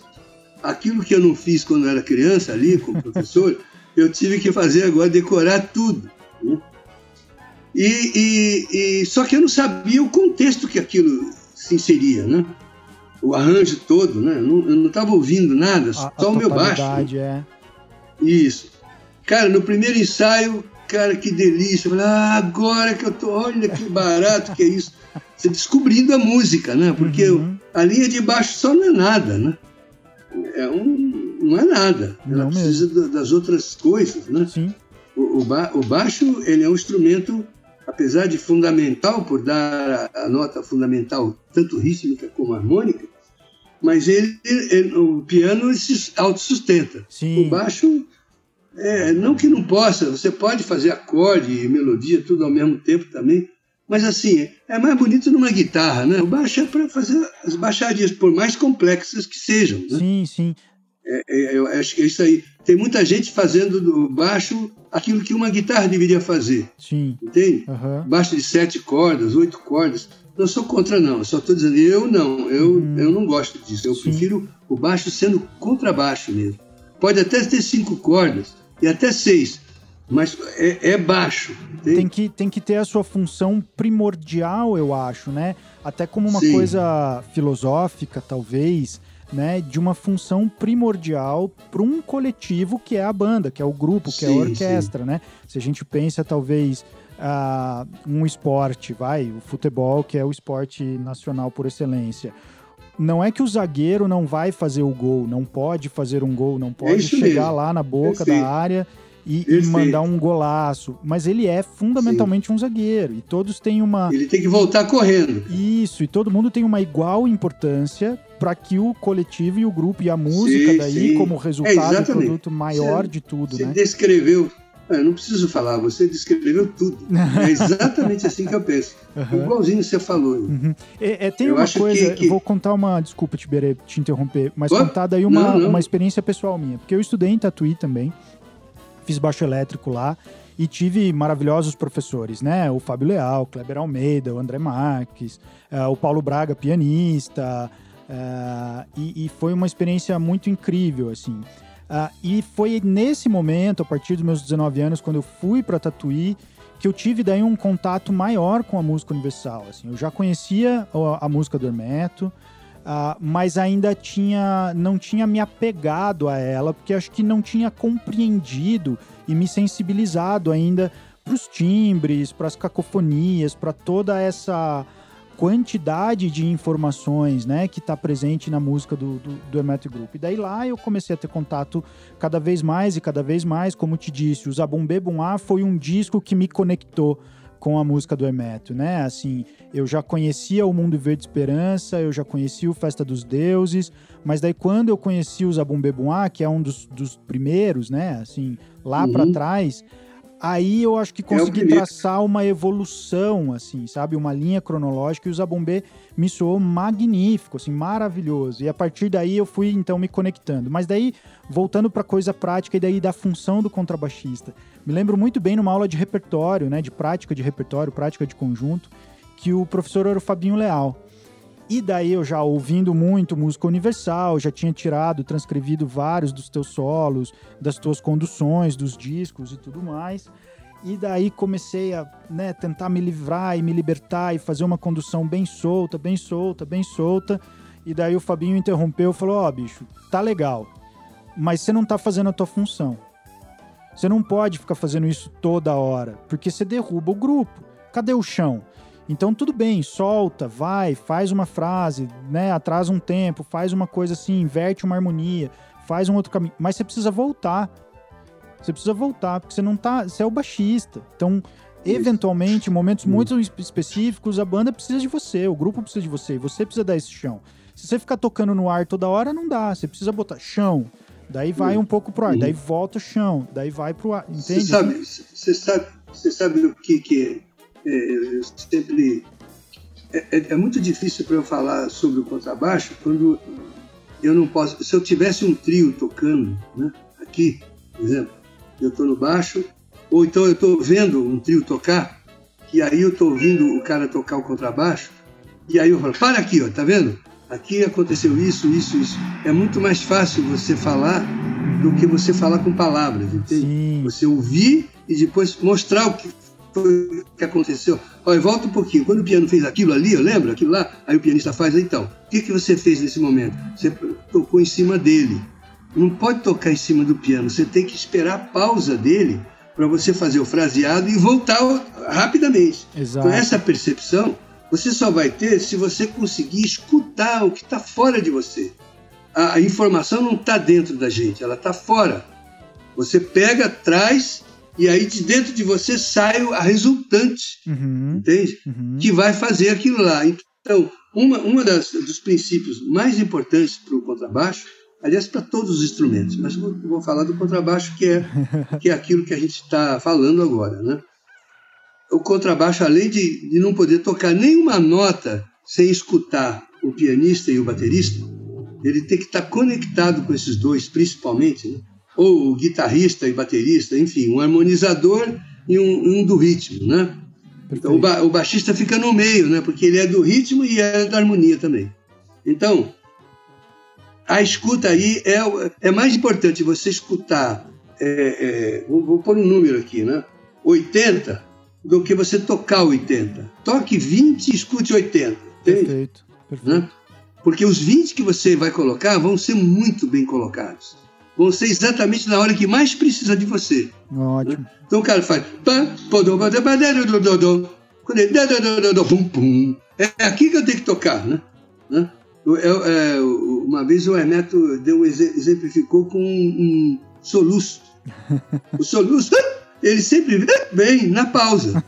Aquilo que eu não fiz quando era criança ali com o professor, eu tive que fazer agora, decorar tudo. né? E, e- e- só que eu não sabia o contexto que aquilo se inseria, né? O arranjo todo, né? Eu não- estava ouvindo nada, A, só a o meu baixo. né? é. Isso. Cara, no primeiro ensaio, cara, que delícia. Eu falei, ah, agora que eu tô, olha que barato que é isso. Você descobrindo a música, né? Porque Uhum. a linha de baixo só não é nada, né? É um, não é nada. Ela Não precisa da- das outras coisas, né? Sim, O, o ba- o baixo, ele é um instrumento, apesar de fundamental, por dar a, a nota fundamental, tanto rítmica como harmônica, mas ele, ele- o piano ele se autossustenta. sim. O baixo, é, não que não possa, você pode fazer acorde e melodia tudo ao mesmo tempo também, mas assim, é mais bonito numa guitarra, né? O baixo é para fazer as baixarias, por mais complexas que sejam. Né? Sim, sim. É, eu acho que é isso aí. Tem muita gente fazendo do baixo aquilo que uma guitarra deveria fazer, Sim. entende? Aham. Baixo de sete cordas, oito cordas. Não sou contra, não. Só estou dizendo, eu não. Eu, Uhum. eu não gosto disso. Eu Sim. prefiro o baixo sendo contrabaixo mesmo. Pode até ter cinco cordas e até seis. mas é, é baixo. Tem que, tem que ter a sua função primordial, eu acho, né? Até como uma Sim. coisa filosófica, talvez, né? De uma função primordial para um coletivo que é a banda, que é o grupo, que é a Sim, orquestra, né? Se a gente pensa, talvez, ah, um esporte, vai, o futebol, que é o esporte nacional por excelência. Não é que o zagueiro não vai fazer o gol, não pode fazer um gol, não pode chegar mesmo. lá na boca da área e, e mandar um golaço. Mas ele é fundamentalmente um zagueiro. E todos têm uma. Ele tem que voltar correndo. Isso, e todo mundo tem uma igual importância para que o coletivo e o grupo e a música Sim, daí, sim. como É, resultado, o exatamente. produto maior Você- de tudo, Você né? descreveu. Ah, Eu não preciso falar, você descreveu tudo. É exatamente assim que eu penso. Aham. Igualzinho você falou. Uhum. É, é, tem Eu uma coisa, que- que- vou contar uma, desculpa, Tiberê, te interromper, mas Oh, contar daí uma, não, não. uma experiência pessoal minha. Porque eu estudei em Tatuí também, fiz baixo elétrico lá e tive maravilhosos professores, né? O Fábio Leal, o Kleber Almeida, o André Marques, eh, o Paulo Braga, pianista, eh, e, e foi uma experiência muito incrível, assim. Ah, e foi nesse momento, a partir dos meus 19 anos, quando eu fui para Tatuí, que eu tive daí um contato maior com a música universal. Assim, eu já conhecia a, a música do Hermeto, ah, mas ainda tinha, não tinha me apegado a ela, porque acho que não tinha compreendido e me sensibilizado ainda para os timbres, para as cacofonias, para toda essa quantidade de informações né, que está presente na música do, do, do Hermeto Group. E daí lá eu comecei a ter contato cada vez mais e cada vez mais, como te disse, o Zabumbê Bumá foi um disco que me conectou com a música do Hermeto, né? Assim, eu já conhecia o Mundo Verde Esperança, eu já conhecia o Festa dos Deuses, mas daí quando eu conheci o Zabumbê Bumá, que é um dos, dos primeiros, né? Assim, lá Uhum. para trás, aí eu acho que consegui traçar uma evolução, assim, sabe? Uma linha cronológica e o Zabumbê me soou magnífico, assim, maravilhoso. E a partir daí eu fui, então, me conectando. Mas daí, voltando para coisa prática e daí da função do contrabaixista. Me lembro muito bem numa aula de repertório, né? De prática de repertório, prática de conjunto, que o professor era o Fabinho Leal. E daí eu já ouvindo muito música universal, já tinha tirado, transcrevido vários dos teus solos, das tuas conduções, dos discos e tudo mais. E daí comecei a né, tentar me livrar e me libertar e fazer uma condução bem solta, bem solta, bem solta. E daí o Fabinho interrompeu e falou: Ó, bicho, tá legal, mas você não tá fazendo a tua função. Você não pode ficar fazendo isso toda hora, porque você derruba o grupo. Cadê o chão? Então tudo bem, solta, vai, faz uma frase, né, atrasa um tempo, faz uma coisa assim, inverte uma harmonia, faz um outro caminho, mas você precisa voltar. Você precisa voltar, porque você não tá, você é o baixista. Então, eventualmente, em momentos muito espe- específicos, a banda precisa de você, o grupo precisa de você, e você precisa dar esse chão. Se você ficar tocando no ar toda hora, não dá. Você precisa botar chão. Daí vai um pouco pro ar, daí volta o chão, daí vai pro ar. Você Entende? sabe, você sabe, você sabe o que que é, eu sempre é, é- é muito difícil para eu falar sobre o contrabaixo quando eu não posso. Se eu tivesse um trio tocando, né, aqui, por exemplo, eu estou no baixo, ou então eu estou vendo um trio tocar, e aí eu estou ouvindo o cara tocar o contrabaixo, e aí eu falo, para aqui, ó, tá vendo? Aqui aconteceu isso, isso, isso. É muito mais fácil você falar do que você falar com palavras, entende? Sim. Você ouvir e depois mostrar o que foi que aconteceu. Olha, volta um pouquinho. Quando o piano fez aquilo ali, eu lembro, aquilo lá, aí o pianista faz, então, o que, que você fez nesse momento? Você tocou em cima dele. Não pode tocar em cima do piano, você tem que esperar a pausa dele para você fazer o fraseado e voltar rapidamente. Exato. Então, essa percepção você só vai ter se você conseguir escutar o que está fora de você. A, a informação não está dentro da gente, ela está fora. Você pega, traz, e aí de dentro de você sai a resultante, Uhum, entende? uhum. Que vai fazer aquilo lá. Então, uma, uma das, dos princípios mais importantes para o contrabaixo, aliás, para todos os instrumentos, mas vou, vou falar do contrabaixo, que é, que é aquilo que a gente está falando agora, né? o contrabaixo, além de, de não poder tocar nenhuma nota sem escutar o pianista e o baterista, ele tem que estar conectado com esses dois, principalmente, né? Ou guitarrista e baterista, enfim, um harmonizador e um, um do ritmo, né? Então, o, ba o baixista fica no meio, né? Porque ele é do ritmo e é da harmonia também. Então, a escuta aí é, é mais importante você escutar é, é, vou, vou pôr um número aqui, né? 80 do que você tocar 80. Toque 20 e escute 80. Entende? Perfeito. Perfeito. Né? Porque os 20 que você vai colocar vão ser muito bem colocados. Vão ser exatamente na hora que mais precisa de você. Ótimo. Então o cara faz. Quando ele. pum, pum. É aqui que eu tenho que tocar, né? Eu- eu- é, uma vez o Hermeto deu, um exe- exemplificou com um, um soluço. O soluço, ele sempre vem na pausa.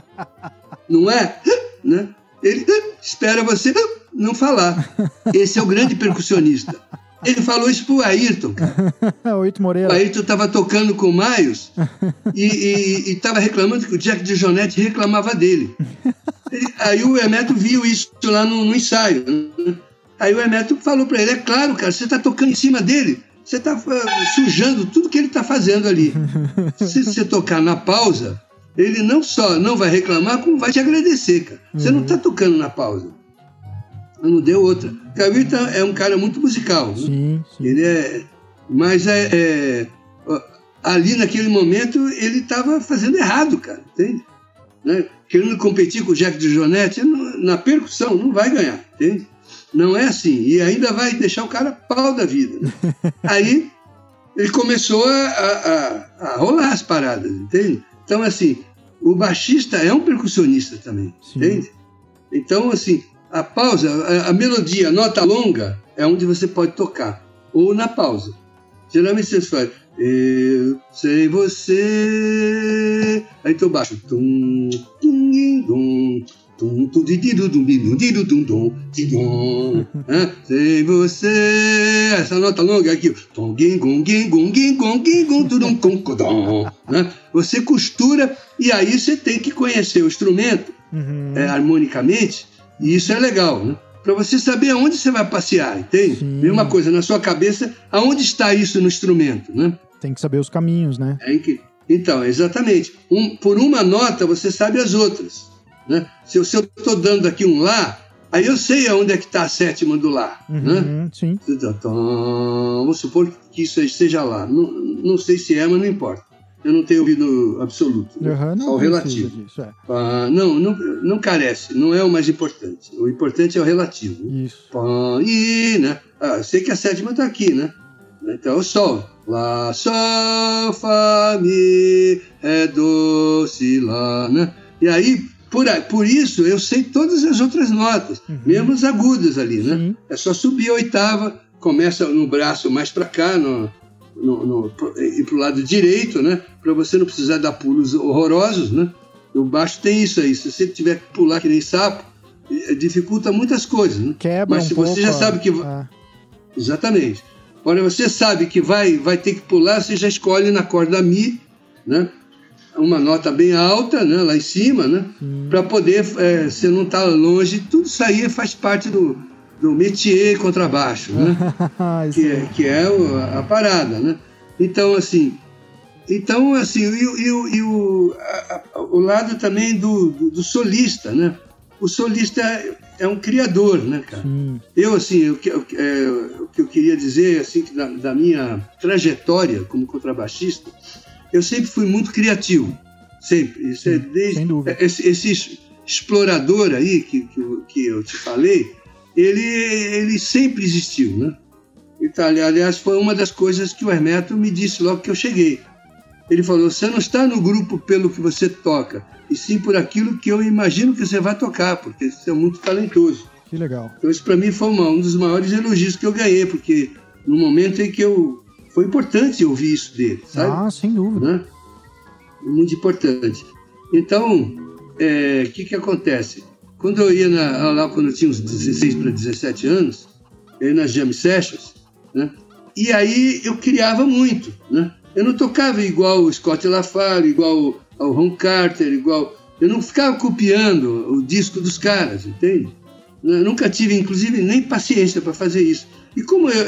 Não é? Né? Ele espera você não falar. Esse é o grande percussionista. Ele falou isso pro Ayrton, cara. O Moreira. Ayrton estava tocando com o Miles e estava reclamando que o Jack de Jonette reclamava dele. Ele- aí o Hermeto viu isso lá no, no ensaio. né? Aí o Hermeto falou para ele: é claro, cara, você está tocando em cima dele, você está sujando tudo que ele está fazendo ali. Se você tocar na pausa, ele não só não vai reclamar, como vai te agradecer, cara. Você não está tocando na pausa. Não deu outra. O Ayrton é um cara muito musical. né? Sim, sim. Ele é. Mas é, é, ali naquele momento ele estava fazendo errado, cara, entende? Né? Querendo competir com o Jack de Jonette não- na percussão, não vai ganhar, entende? Não é assim. E ainda vai deixar o cara pau da vida. né? Aí ele começou a, a- a- a rolar as paradas, entende? Então, assim, o baixista é um percussionista também, Sim. entende? Então, assim, a pausa, a, a melodia, a nota longa, é onde você pode tocar. Ou na pausa. Geralmente você faz. Eu sem você. Aí tu baixo. Tum, tum, tum, tum, di, dum. Hã? Sem você. Essa nota longa aqui. Você costura e aí você tem que conhecer o instrumento Uhum. é, harmonicamente, e isso é legal, né? Para você saber aonde você vai passear, entende? Sim. Mesma coisa na sua cabeça, aonde está isso no instrumento, né? Tem que saber os caminhos, né? É que... Então, exatamente. Um- por uma nota você sabe as outras, né? Se eu estou dando aqui um lá, aí eu sei aonde é que está a sétima do lá, né? Uhum, Sim. Vamos supor que isso seja lá. Não, não sei se é, mas não importa. Eu não tenho ouvido absoluto, né? Uhum, não o precisa relativo. disso, é. Ah, não, não, não carece, não é o mais importante. O importante é o relativo. Isso. Pá, e, né? Ah, eu sei que a sétima está aqui, né? Então o sol. Lá, sol, fá, mi, é, do, si, lá, né? E aí, por, por isso, eu sei todas as outras notas, mesmo as agudas ali, né? Sim. É só subir a oitava, começa no braço mais para cá, no, no, no, e para o lado direito, né? Para você não precisar dar pulos horrorosos, né? O baixo tem isso aí. Se você tiver que pular que nem sapo, eh, dificulta muitas coisas, né? Quebra Mas um se pouco. você já sabe que a- Exatamente. Olha, você sabe que vai, vai ter que pular, você já escolhe na corda Mi, né? Uma nota bem alta, né? Lá em cima, né? Para poder, é, você não está longe, tudo isso aí faz parte do, do métier contrabaixo, né? Que é, que é o- a parada, né? Então, assim, então, assim, e, o- e e o, a- a- o lado também do, do, do solista, né? O solista é, é um criador, né, cara? Sim. Eu, assim, o que, o que- é, o que eu queria dizer, assim, que da, da minha trajetória como contrabaixista, eu sempre fui muito criativo. Sempre. Isso é Sim, desde, sem dúvida. Esse, esse explorador aí que, que, eu- que eu te falei, ele, ele sempre existiu, né? Então, ali- aliás, foi uma das coisas que o Hermeto me disse logo que eu cheguei. Ele falou: você não está no grupo pelo que você toca, e sim por aquilo que eu imagino que você vai tocar, porque você é muito talentoso. Que legal. Então isso para mim foi uma- um dos maiores elogios que eu ganhei, porque no momento em que eu foi importante ouvir isso dele, sabe? Ah, sem dúvida. Né? Muito importante. Então, é, o que que acontece? Quando eu ia na, lá quando eu tinha uns 16 para 17 anos, eu ia nas jam sessions, né? E aí eu criava muito, né? Eu não tocava igual o Scott LaFaro, igual ao Ron Carter, igual... Eu não ficava copiando o disco dos caras, entende? Eu nunca tive, inclusive, nem paciência para fazer isso. E como eu,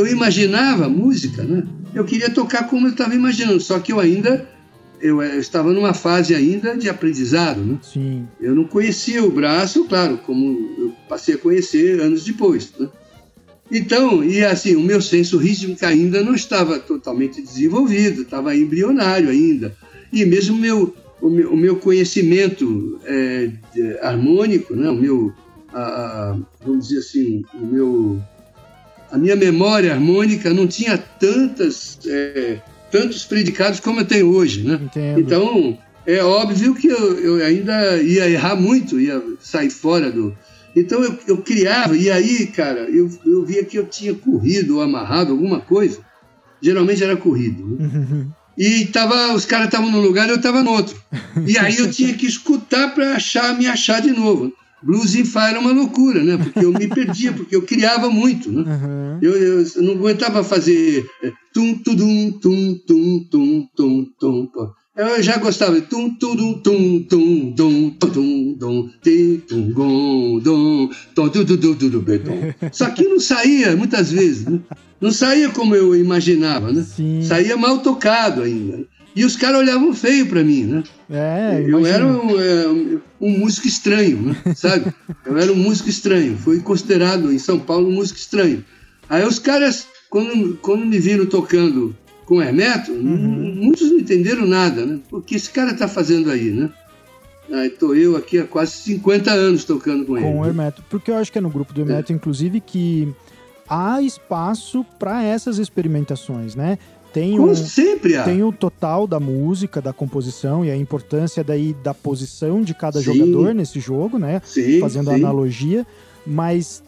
eu imaginava música, né? Eu queria tocar como eu estava imaginando, só que eu ainda eu, eu estava numa fase ainda de aprendizado, né? Sim. Eu não conhecia o braço, claro, como eu passei a conhecer anos depois, né? Então, e assim, o meu senso rítmico ainda não estava totalmente desenvolvido, estava embrionário ainda. E mesmo meu, o, meu, o meu conhecimento é, harmônico, né? o meu, a, a, vamos dizer assim, o meu, a minha memória harmônica não tinha tantas, é, tantos predicados como eu tenho hoje. Né? Entendo. Então, é óbvio que eu, eu ainda ia errar muito, ia sair fora do, então eu, eu criava, e aí, cara, eu, eu via que eu tinha corrido ou amarrado alguma coisa. Geralmente era corrido. Né? Uhum. E tava, os caras estavam num lugar e eu estava no outro. E aí eu tinha que escutar para achar, me achar de novo. Blues in Fire era uma loucura, né? Porque eu me perdia, porque eu criava muito, né? Uhum. Eu, eu, eu não aguentava fazer é, tum, tudum, tum, tum, tum, tum, tum. pô. Eu já gostava de tum, tudum, tum, tum, dum, tum, dum, ti, tum, gon, dum, tom, du, du, du, du, du, be, dum. Só que não saía muitas vezes, né? Não saía como eu imaginava, né? Sim. Saía mal tocado ainda. E os caras olhavam feio para mim, né? É, Eu imagino. era um, é, um- um músico estranho, né? sabe? Eu era um músico estranho. Fui considerado em São Paulo um músico estranho. Aí os caras, quando, quando me viram tocando com Hermeto, Uhum. muitos não entenderam nada, né? O que esse cara tá fazendo aí, né? Aí tô eu aqui há quase 50 anos tocando com, ele. com o Hermeto. Porque eu acho que é no grupo do Hermeto, inclusive, que há espaço para essas experimentações, né? Tem Como um, sempre há. tem o total da música, da composição e a importância daí da posição de cada Sim. jogador nesse jogo, né? Sim, Fazendo a sim. analogia, mas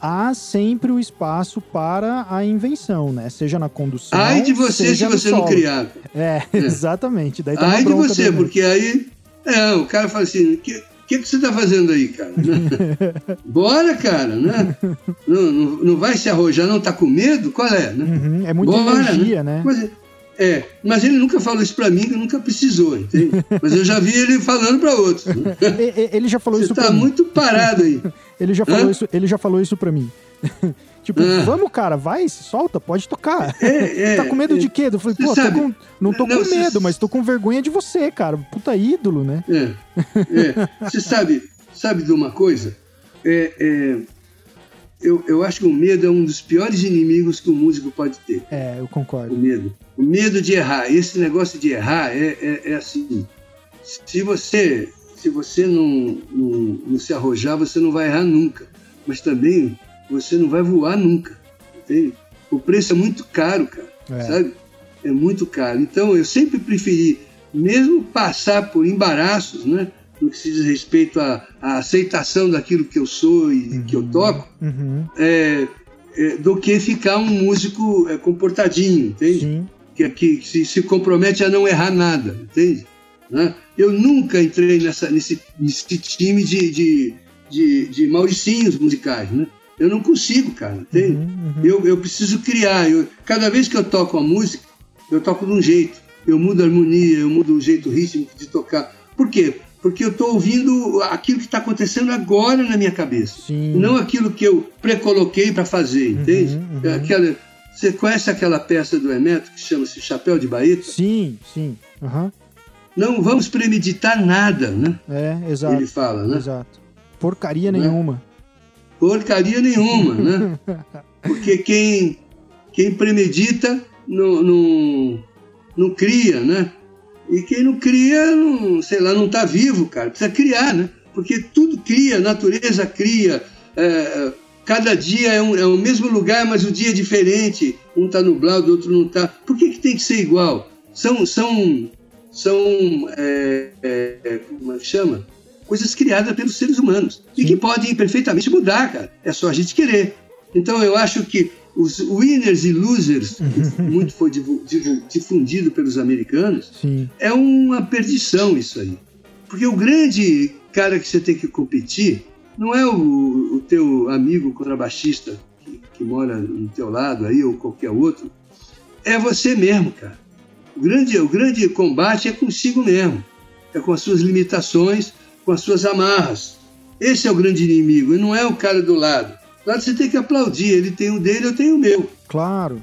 há sempre o espaço para a invenção, né? Seja na condução, Ai de você se você não criar. É, exatamente. Daí tá Ai de você, porque aí. É, o cara fala assim: que, que, que você tá fazendo aí, cara? Bora, cara, né? Não, não, não vai se arrojar, não tá com medo? Qual é, né? Uhum, é muita Bora, energia, né? Mas, é, mas ele nunca falou isso pra mim, que nunca precisou, entende? Mas eu já vi ele falando pra outros. né? Ele já falou Você isso tá pra mim. muito parado aí. Ele já falou Hã? isso, ele já falou isso pra mim. Tipo, Ah. vamos, cara, vai, se solta, pode tocar. É, é, tá com medo é. de quê? Eu falei, pô, tô com- não tô Não, com medo, mas tô com vergonha de você, cara. Puta ídolo, né? É, é. Você sabe, sabe de uma coisa? É, eu, eu acho que o medo é um dos piores inimigos que o músico pode ter. É, eu O concordo. medo. O medo de errar. Esse negócio de errar é, é, é assim. Se você, se você não, não, não se arrojar, você não vai errar nunca. Mas também você não vai voar nunca. Entende? O preço é muito caro, cara. É. Sabe? É muito caro. Então eu sempre preferi, mesmo passar por embaraços, né? No que se diz respeito à, à aceitação daquilo que eu sou e que eu toco, Uhum, é, é, do que ficar um músico é, comportadinho, entende? sim. Que, que se, se compromete a não errar nada, entende? Né? Eu nunca entrei nessa, nesse, nesse time de, de, de, de mauricinhos musicais, né? Eu não consigo, cara, entende? Uhum, uhum. Eu, eu preciso criar. Eu, cada vez que eu toco a música, eu toco de um jeito. Eu mudo a harmonia, eu mudo o jeito rítmico de tocar. Por quê? Porque eu estou ouvindo aquilo que está acontecendo agora na minha cabeça. Sim. Não aquilo que eu pré-coloquei para fazer, entende? uhum. É Aquela, você conhece aquela peça do Hermeto que chama-se Chapéu de Baeta? Sim, sim. Aham. Não vamos premeditar nada, né? É, exato. Ele fala, né? Exato. Porcaria Né? nenhuma. Porcaria nenhuma, né? Porque quem, quem premedita não, não, não cria, né? E quem não cria, não, sei lá, não está vivo, cara. Precisa criar, né? Porque tudo cria, a natureza cria. é, cada dia é, um, é o mesmo lugar, mas o dia é diferente. Um está nublado, o outro não está. Por que, que tem que ser igual? São, são, são é, é, como é que chama? Coisas criadas pelos seres humanos. E que podem perfeitamente mudar, cara. É só a gente querer. Então eu acho que os winners e losers, que muito foi difundido pelos americanos, Sim. é uma perdição isso aí. Porque o grande cara que você tem que competir não é o, o teu amigo contrabaixista que, que mora no teu lado aí ou qualquer outro. É você mesmo, cara. O grande, o grande combate é consigo mesmo. É com as suas limitações, com as suas amarras. Esse é o grande inimigo, e não é o cara do lado. Do lado você tem que aplaudir. Ele tem o dele, eu tenho o meu. Claro.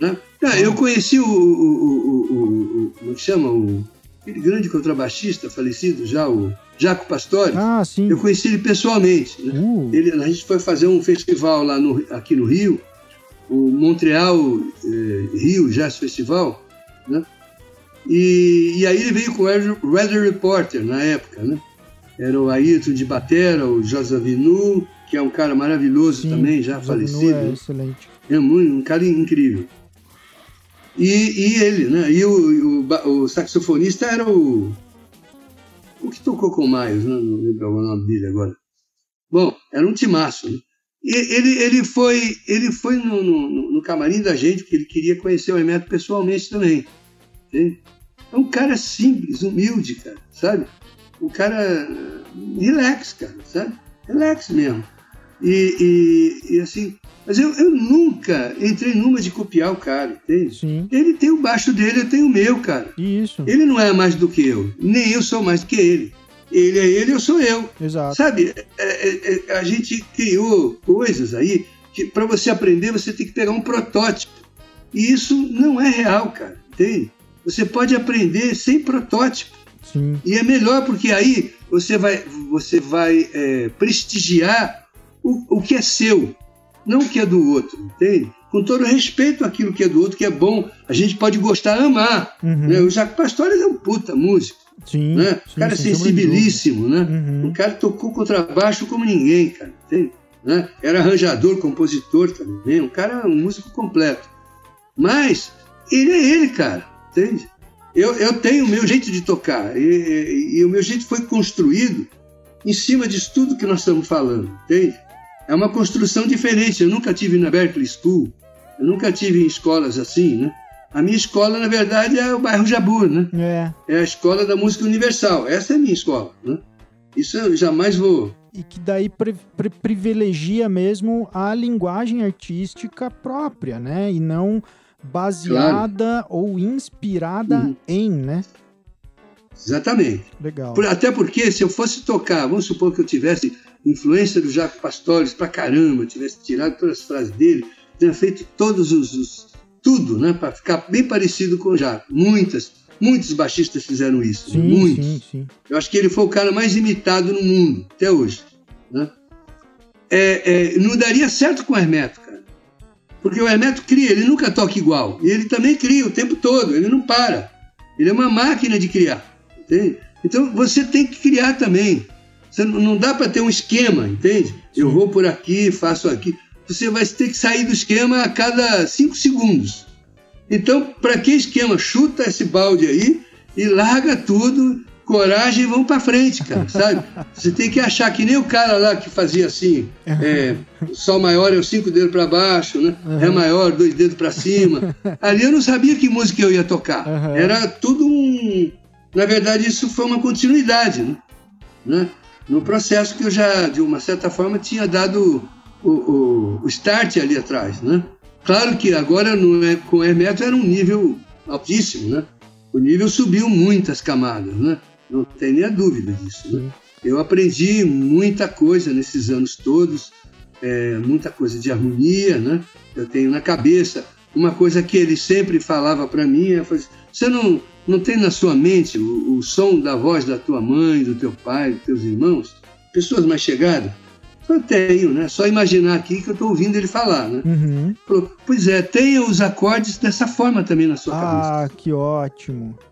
Né? Ah, eu conheci o, o, o, o, Como é que chama? O, aquele grande contrabaixista falecido já, o Jaco Pastore. Ah, sim. Eu conheci ele pessoalmente. né? Uh, Ele, a gente foi fazer um festival lá no, aqui no Rio, o Montreal eh, Rio Jazz Festival, né? E, e aí ele veio com o Weather Reporter na época, né? Era o Ayrton de Batera, o José Vinu, que é um cara maravilhoso sim, também, já falecido. É né? excelente. É muito, um cara incrível. E, e ele, né? E o, o, o saxofonista era o. O que tocou com o Miles, né? não lembro o nome dele agora. Bom, era um timaço. Né? E ele, ele foi, ele foi no, no, no camarim da gente, porque ele queria conhecer o Hermeto pessoalmente também. entende? É um cara simples, humilde, cara, sabe? Um cara relax, cara, sabe? Relax mesmo. E, e, e assim, mas eu, eu nunca entrei numa de copiar o cara, entende? Sim. Ele tem o baixo dele, eu tenho o meu, cara. Isso. Ele não é mais do que eu, nem eu sou mais do que ele. Ele é ele, eu sou eu. Exato. Sabe, é- é- é- a gente criou coisas aí que para você aprender você tem que pegar um protótipo. E isso não é real, cara, entende? Você pode aprender sem protótipo. Sim. E é melhor porque aí você vai, você vai é, prestigiar o, o que é seu, não o que é do outro, entende? Com todo respeito àquilo que é do outro, que é bom, a gente pode gostar, amar. Uhum. Né? O Jacques Pastores é um puta músico, Sim. né? sim, O cara é sensibilíssimo, né? Uhum. O cara tocou contrabaixo como ninguém, cara. Entende? Né? Era arranjador, compositor também. Um cara, um músico completo. Mas ele é ele, cara. Entende? Eu, eu tenho o meu jeito de tocar. E, e- e o meu jeito foi construído em cima disso tudo que nós estamos falando. Entende? É uma construção diferente. Eu nunca tive na Berkeley School. Eu nunca tive em escolas assim, né? A minha escola, na verdade, é o bairro Jabur, né? É. É a escola da música universal. Essa é a minha escola, né? Isso eu jamais vou. E que daí pri- pri- privilegia mesmo a linguagem artística própria, né? E não baseada ou inspirada Uhum. em, né? Exatamente. Legal. Por- até porque se eu fosse tocar, vamos supor que eu tivesse influência do Jaco Pastores pra caramba, tivesse tirado todas as frases dele, tenha feito todos os, os- tudo, né, para ficar bem parecido com o Jaco. Muitas, muitos baixistas fizeram isso, né? Sim, muitos. sim, sim. Eu acho que ele foi o cara mais imitado no mundo, até hoje. Né? É, é, não daria certo com o Hermeto. Porque o Hermeto cria, ele nunca toca igual. E ele também cria o tempo todo, ele não para. Ele é uma máquina de criar. entende? Então você tem que criar também. Você não dá para ter um esquema, entende? Eu vou por aqui, faço aqui. Você vai ter que sair do esquema a cada cinco segundos. Então, para que esquema? Chuta esse balde aí e larga tudo, coragem e vão para frente, cara, sabe? Você tem que achar que nem o cara lá que fazia assim, é, Sol maior é os cinco dedos para baixo, né? Ré maior, dois dedos para cima. Ali eu não sabia que música eu ia tocar. Uhum. Era tudo um. Na verdade, isso foi uma continuidade, né? né? No processo que eu já, de uma certa forma, tinha dado o, o, o start ali atrás, né? Claro que agora no, com o Hermeto era um nível altíssimo, né? O nível subiu muitas camadas, né? Não tem nem a dúvida disso, né? Eu aprendi muita coisa nesses anos todos, é, muita coisa de harmonia, né? Eu tenho na cabeça uma coisa que ele sempre falava para mim, é, você não, não tem na sua mente o, o som da voz da tua mãe, do teu pai, dos teus irmãos, pessoas mais chegadas? Eu tenho, né? Só imaginar aqui que eu estou ouvindo ele falar, né? Uhum. Falou, Pois é, tenha os acordes dessa forma também na sua Ah, que ótimo. cabeça.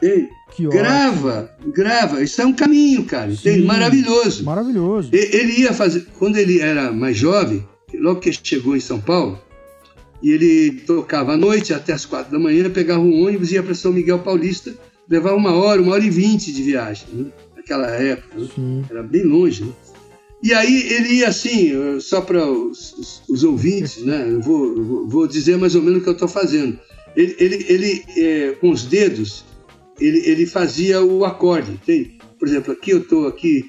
Tem. Que ótimo. Grava, grava. Isso é um caminho, cara. entende? Sim. Maravilhoso. Maravilhoso. Ele ia fazer, quando ele era mais jovem, logo que chegou em São Paulo, e ele tocava à noite até as quatro da manhã, pegava um ônibus e ia para São Miguel Paulista, levava uma hora, uma hora e vinte de viagem, né? naquela época. né? Era bem longe, né? E aí ele ia assim, só para os, os- ouvintes, né? Eu vou, vou- dizer mais ou menos o que eu estou fazendo. Ele, ele, ele eh, com os dedos, ele, ele fazia o acorde, entende? Por exemplo, aqui eu estou aqui.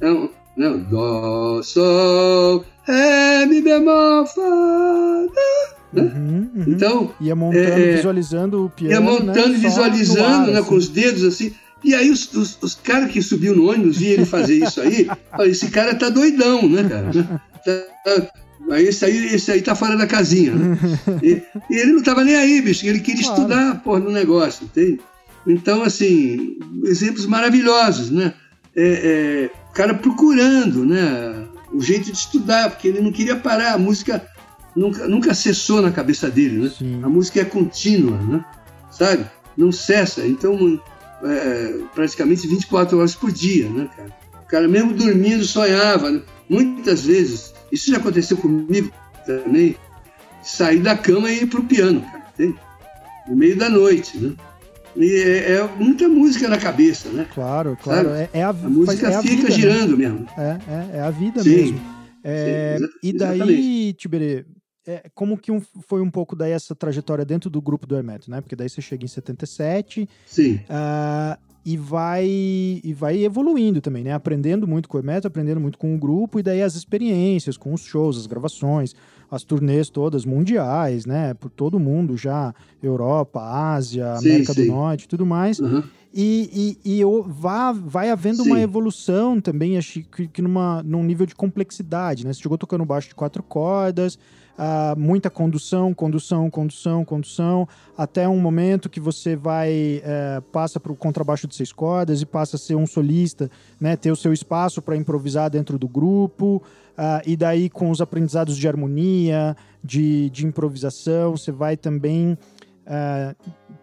Não, não, dó, sol, ré, mi bemol, fá, dó. Uhum, uhum. Então, Ia montando, É, é. visualizando o piano. ia montando, né, só visualizando, no ar, né, assim. com os dedos assim. E aí os, os, os caras que subiu no ônibus, viam ele fazer isso aí, falaram, esse cara tá doidão, né, cara? Tá, tá, aí esse aí, esse aí tá fora da casinha. Né? E, e, ele não tava nem aí, bicho, ele queria claro. estudar, porra, no negócio, entende? Então, assim, exemplos maravilhosos, né? É, é, o cara procurando, né? O jeito de estudar, porque ele não queria parar, a música nunca, nunca cessou na cabeça dele, né? Sim. A música é contínua, né? Sabe? Não cessa. Então, é, praticamente 24 horas por dia, né, cara? O cara mesmo dormindo sonhava, né? muitas vezes. Isso já aconteceu comigo também. Sair da cama e ir pro piano, cara, entende? No meio da noite, né? E é, é, muita música na cabeça, né? Claro, claro. É, é, a, a música é a fica vida, girando né? mesmo. É, é, é, a vida Sim. mesmo. É, Sim, e daí, Tiberê, é, como que um, foi um pouco daí essa trajetória dentro do grupo do Hermeto, né? Porque daí você chega em 77. Sim. Uh, e vai e vai evoluindo também, né? Aprendendo muito com o Hermeto, aprendendo muito com o grupo, e daí as experiências, com os shows, as gravações, as turnês todas mundiais, né? Por todo mundo já, Europa, Ásia, sim, América sim. do Norte tudo mais. Uhum. E, e, e vá, vai havendo Sim. uma evolução também, acho que, que numa, num nível de complexidade, né? Você chegou tocando baixo de quatro cordas, uh, muita condução, condução, condução, condução, até um momento que você vai, uh, passa para o contrabaixo de seis cordas e passa a ser um solista, né, ter o seu espaço para improvisar dentro do grupo, uh, e daí com os aprendizados de harmonia, de, de improvisação, você vai também Uh,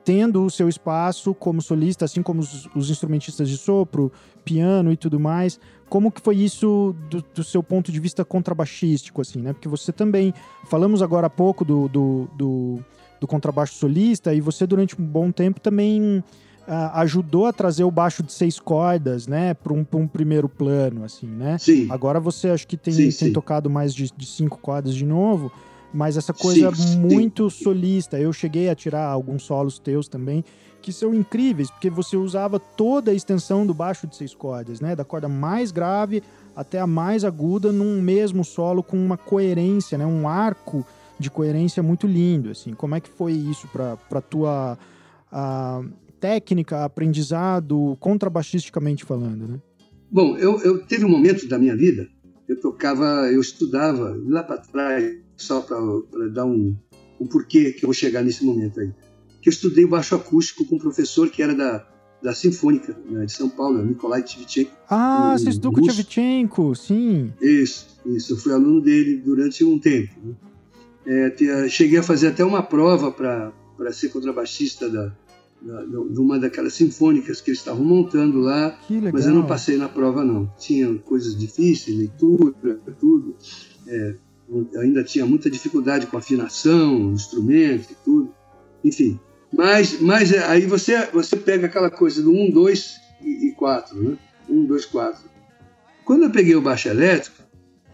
tendo o seu espaço como solista, assim como os, os, instrumentistas de sopro, piano e tudo mais. Como que foi isso do, do, seu ponto de vista contrabaixístico, assim, né? Porque você também, falamos agora há pouco do, do, do, do contrabaixo solista e você durante um bom tempo também uh, ajudou a trazer o baixo de seis cordas, né, para um, um, primeiro plano, assim, né? Sim. Agora você acho que tem, sim, tem sim. tocado mais de, de cinco cordas de novo mas essa coisa sim, muito solista. Eu cheguei a tirar alguns solos teus também, que são incríveis, porque você usava toda a extensão do baixo de seis cordas, né? Da corda mais grave até a mais aguda num mesmo solo com uma coerência, né? Um arco de coerência muito lindo, assim. Como é que foi isso para tua a, técnica, aprendizado, contrabaixisticamente falando, né? Bom, eu, eu teve um momento da minha vida, eu tocava, eu estudava lá para trás só para dar um, um porquê que eu vou chegar nesse momento aí. Que eu estudei baixo acústico com um professor que era da, da Sinfônica né, de São Paulo, Nikolai Tchevchenko. Ah, um, você estudou com o sim. Isso, isso. Eu fui aluno dele durante um tempo. Né? É, cheguei a fazer até uma prova para ser contrabaixista da, da, de uma daquelas sinfônicas que eles estavam montando lá, mas eu não passei na prova não. Tinha coisas difíceis, leitura, tudo. É, ainda tinha muita dificuldade com afinação, instrumento e tudo, enfim. Mas, mas é, aí você, você pega aquela coisa do 1, 2 e 4, né? 1, 2, 4. Quando eu peguei o baixo elétrico,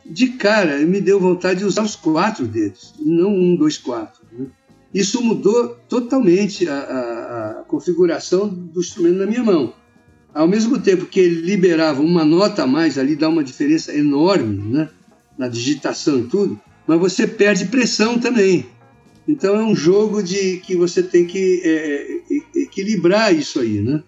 de cara me deu vontade de usar os quatro dedos, não 1, 2, 4. Né? Isso mudou totalmente a, a, a configuração do instrumento na minha mão. Ao mesmo tempo que ele liberava uma nota a mais ali, dá uma diferença enorme, né? na digitação e tudo, mas você perde pressão também. Então é um jogo de que você tem que é, é, equilibrar isso aí, né?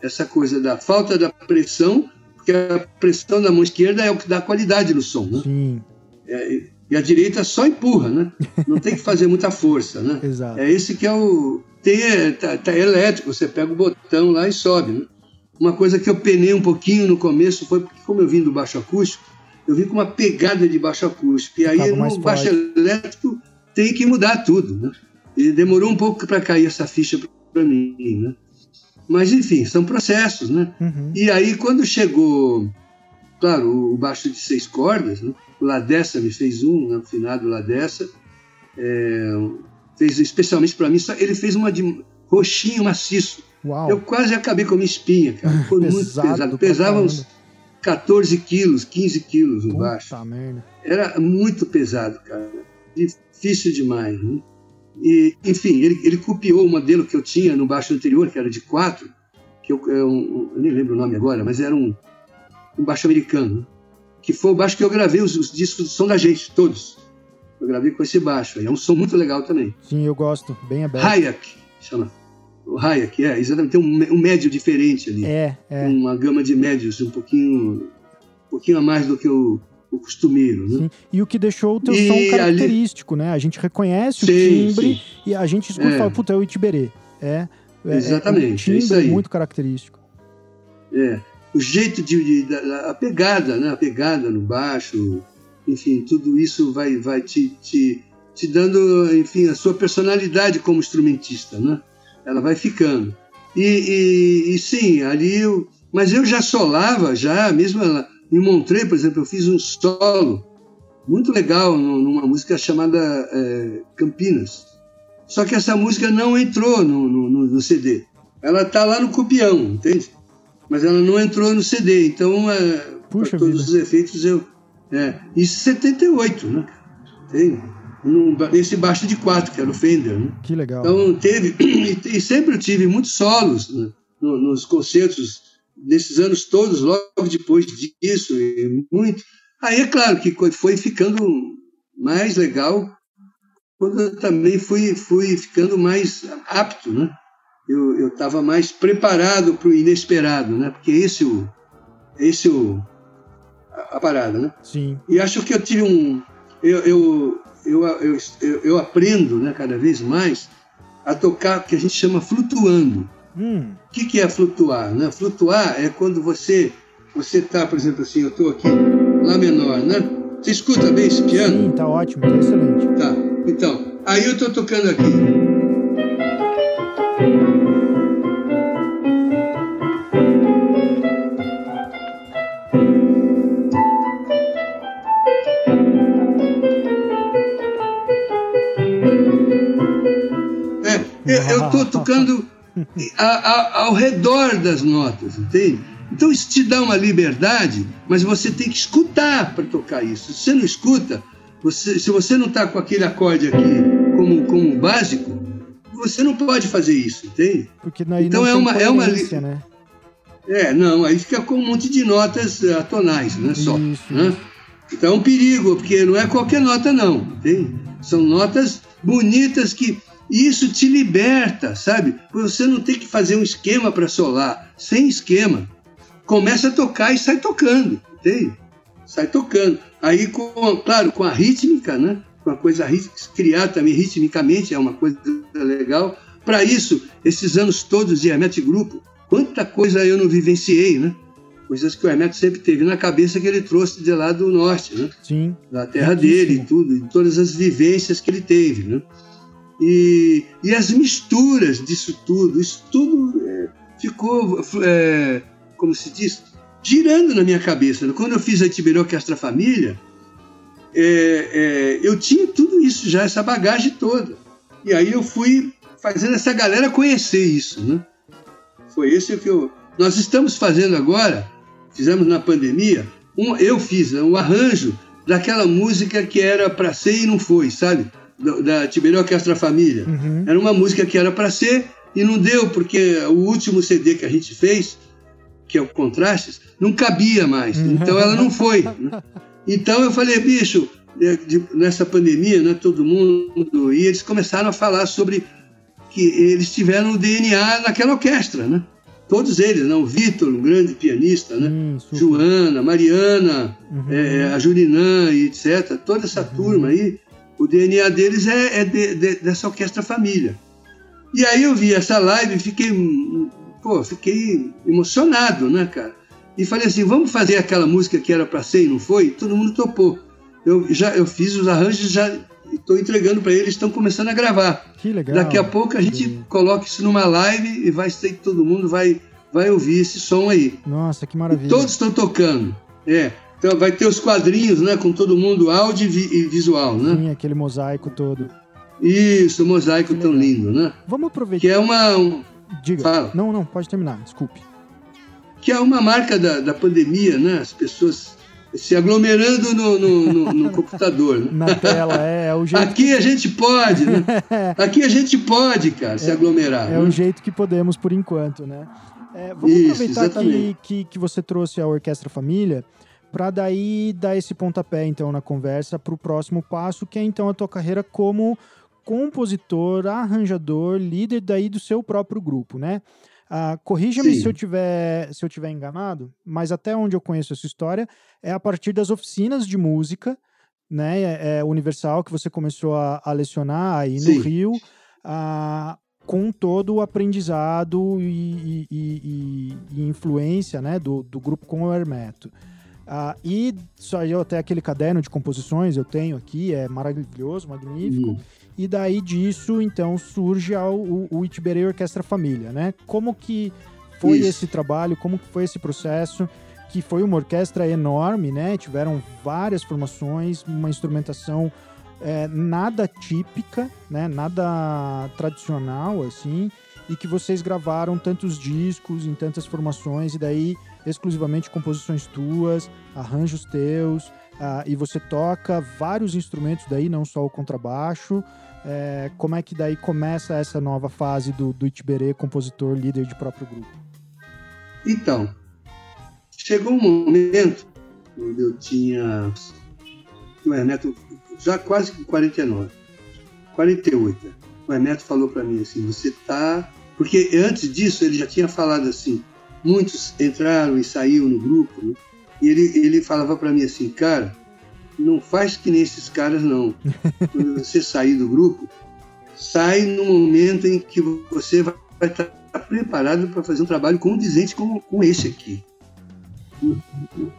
Essa coisa da falta da pressão, porque a pressão da mão esquerda é o que dá qualidade no som, né? Sim. É, e a direita só empurra, né? Não tem que fazer muita força, né? Exato. É esse que é o tem é, tá, tá elétrico, você pega o botão lá e sobe, né? Uma coisa que eu penei um pouquinho no começo foi porque como eu vim do baixo acústico, eu vim com uma pegada de baixo acústico. E aí no baixo elétrico tem que mudar tudo, né? E demorou um pouco para cair essa ficha para mim, né? Mas enfim, são processos, né? Uhum. E aí quando chegou, claro, o baixo de seis cordas, né? o Ladessa me fez um, né? o finado Ladessa, é, fez especialmente para mim, ele fez uma de roxinho maciço. Uau. Eu quase acabei com a minha espinha, cara. Foi muito pesado. Pesava uns 14 quilos, 15 quilos no baixo. Merda. Era muito pesado, cara. Difícil demais. Né? E, enfim, ele, ele copiou o modelo que eu tinha no baixo anterior, que era de 4, que eu, eu, eu nem lembro o nome agora, mas era um, um baixo americano, né? que foi o baixo que eu gravei os, os discos do som da gente, todos. Eu gravei com esse baixo. É um som muito legal também. Sim, eu gosto. Bem aberto. Hayek, chama. o Hayek, é, exatamente, tem um, um médio diferente ali. É, é. Uma gama de médios um pouquinho, um pouquinho a mais do que o, o costumeiro, né? Sim. E o que deixou o teu E som ali- característico, né? A gente reconhece o Sim, timbre sim. e a gente escuta e É. fala, puta, é o Itiberê. É, é, Exatamente, é um é timbre isso aí. muito característico. É, o jeito de, de- da- a pegada, né? A pegada no baixo, enfim, tudo isso vai, vai te, te, te dando, enfim, a sua personalidade como instrumentista, né? Ela vai ficando. E, e, e sim, ali eu, mas eu já solava, já, mesmo lá, em Montreux, por exemplo, eu fiz um solo muito legal nu- numa música chamada é, Campinas. Só que essa música não entrou no, no, no- CD. Ela tá lá no copião, entende? Mas ela não entrou no CD. Então, é, para todos os efeitos, eu. É, isso em 78, né? Tem. Num, nesse baixo de quatro, que era o Fender, né? Que legal. Então teve, e, e sempre eu tive muitos solos né, no- nos concertos desses anos todos, logo depois disso, e muito. Aí é claro que foi ficando mais legal quando eu também fui, fui ficando mais apto, né? Eu estava mais preparado para o inesperado, né? Porque esse é o, esse é o, a, a parada, né? Sim. E acho que eu tive um. Eu, eu, eu, eu, eu, eu aprendo né, cada vez mais a tocar o que a gente chama flutuando. Hum, O que, que é flutuar? Né? Flutuar é quando você você está, por exemplo, assim, eu estou aqui, Lá menor, né? Você escuta bem esse piano? sim, tá ótimo, tá excelente. Tá. Então, aí eu estou tocando aqui. É, eu- eu estou tocando a- a- ao redor das notas, entende? Então isso te dá uma liberdade, mas você tem que escutar para tocar isso. Se você não escuta, você- se você não está com aquele acorde aqui como, como básico, você não pode fazer isso, entende? Porque daí Então é uma- é uma né? É, não, aí fica com um monte de notas atonais, né? Só. Isso, né? Então é um perigo, porque não é qualquer nota, não. Entende? São notas bonitas que. E isso te liberta, sabe? Você não tem que fazer um esquema para solar. Sem esquema. Começa a tocar e sai tocando, entende? Sai tocando. Aí, com, claro, com a rítmica, né? Com a coisa criar também ritmicamente é uma coisa legal. Para isso, esses anos todos de Hermetic Grupo, quanta coisa eu não vivenciei, né? Coisas que o Hermeto sempre teve na cabeça que ele trouxe de lá do norte, né? Sim. da terra Riquíssimo. dele e tudo, e todas as vivências que ele teve, né? E, e as misturas disso tudo, isso tudo é, ficou, é, como se diz, girando na minha cabeça. Quando eu fiz a Tiberê Orquestra Família, é, é, eu tinha tudo isso já, essa bagagem toda. E aí eu fui fazendo essa galera conhecer isso, né? Foi esse que eu... Nós estamos fazendo agora, fizemos na pandemia, um, eu fiz né, um arranjo daquela música que era para ser e não foi, sabe? Da, da Orquestra Família. Uhum. Era uma música que era para ser e não deu, porque o último CD que a gente fez, que é o Contrastes, não cabia mais. Então ela não foi. né? Então eu falei, bicho, é, nessa pandemia, né, todo mundo. E eles começaram a falar sobre que eles tiveram o DNA naquela orquestra, né? Todos eles, né? O Vitor, um grande pianista, né? Hum. Joana, Mariana, Uhum. é, a Julinã etc. Toda essa turma aí, o DNA deles é, é de- de- dessa orquestra família. E aí eu vi essa live e fiquei, pô, fiquei emocionado, né, cara? E falei assim, vamos fazer aquela música que era para ser e não foi? E todo mundo topou. Eu já eu fiz os arranjos, já estou entregando para eles, estão começando a gravar. Que legal. Daqui a pouco a gente coloca isso numa live e vai ser que todo mundo vai, vai ouvir esse som aí. Nossa, que maravilha. Todos estão tocando. É. Então vai ter os quadrinhos, né? Com todo mundo áudio e, vi- visual, né? Sim, aquele mosaico todo. Isso, o mosaico tão lindo, né? Vamos aproveitar. Que é uma, um- Diga. Fala. Não, não, pode terminar, desculpe. que é uma marca da, da pandemia, né? As pessoas se aglomerando no, no- no- no computador, né? Na tela, é, é o jeito. Aqui a gente pode, né? Aqui a gente pode, cara, se aglomerar. É né? o jeito que podemos por enquanto, né? É, vamos Isso, aproveitar que, que, que você trouxe a Orquestra Família para daí dar esse pontapé, então, na conversa para o próximo passo, que é, então, a tua carreira como compositor, arranjador, líder daí do seu próprio grupo, né? Ah, Corrija-me se eu tiver se eu tiver enganado, mas até onde eu conheço essa história é a partir das oficinas de música, né? É, é Universal que você começou a, a lecionar aí Sim. no Rio, ah, com todo o aprendizado e, e, e, e, influência, né, do, do grupo com o Hermeto. Ah, e saiu até aquele caderno de composições, eu tenho aqui, é maravilhoso, magnífico. Uhum. E daí disso, então, surge o, o Itiberei Orquestra Família, né? Como que foi Isso. esse trabalho, como que foi esse processo, que foi uma orquestra enorme, né? Tiveram várias formações, uma instrumentação é, nada típica, né? Nada tradicional, assim, e que vocês gravaram tantos discos em tantas formações, e daí exclusivamente composições tuas, arranjos teus, uh, e você toca vários instrumentos daí, não só o contrabaixo, é, como é que daí começa essa nova fase do, do Itiberê, compositor, líder de próprio grupo? Então, chegou um momento onde eu tinha o Ernesto já quase com 49, 48. O Ernesto falou para mim assim: você tá. Porque antes disso ele já tinha falado assim: muitos entraram e saíram no grupo, né? e ele, ele falava para mim assim, cara, não faz que nem esses caras, não. Quando você sair do grupo, sai no momento em que você vai estar preparado para fazer um trabalho condizente com, com esse aqui.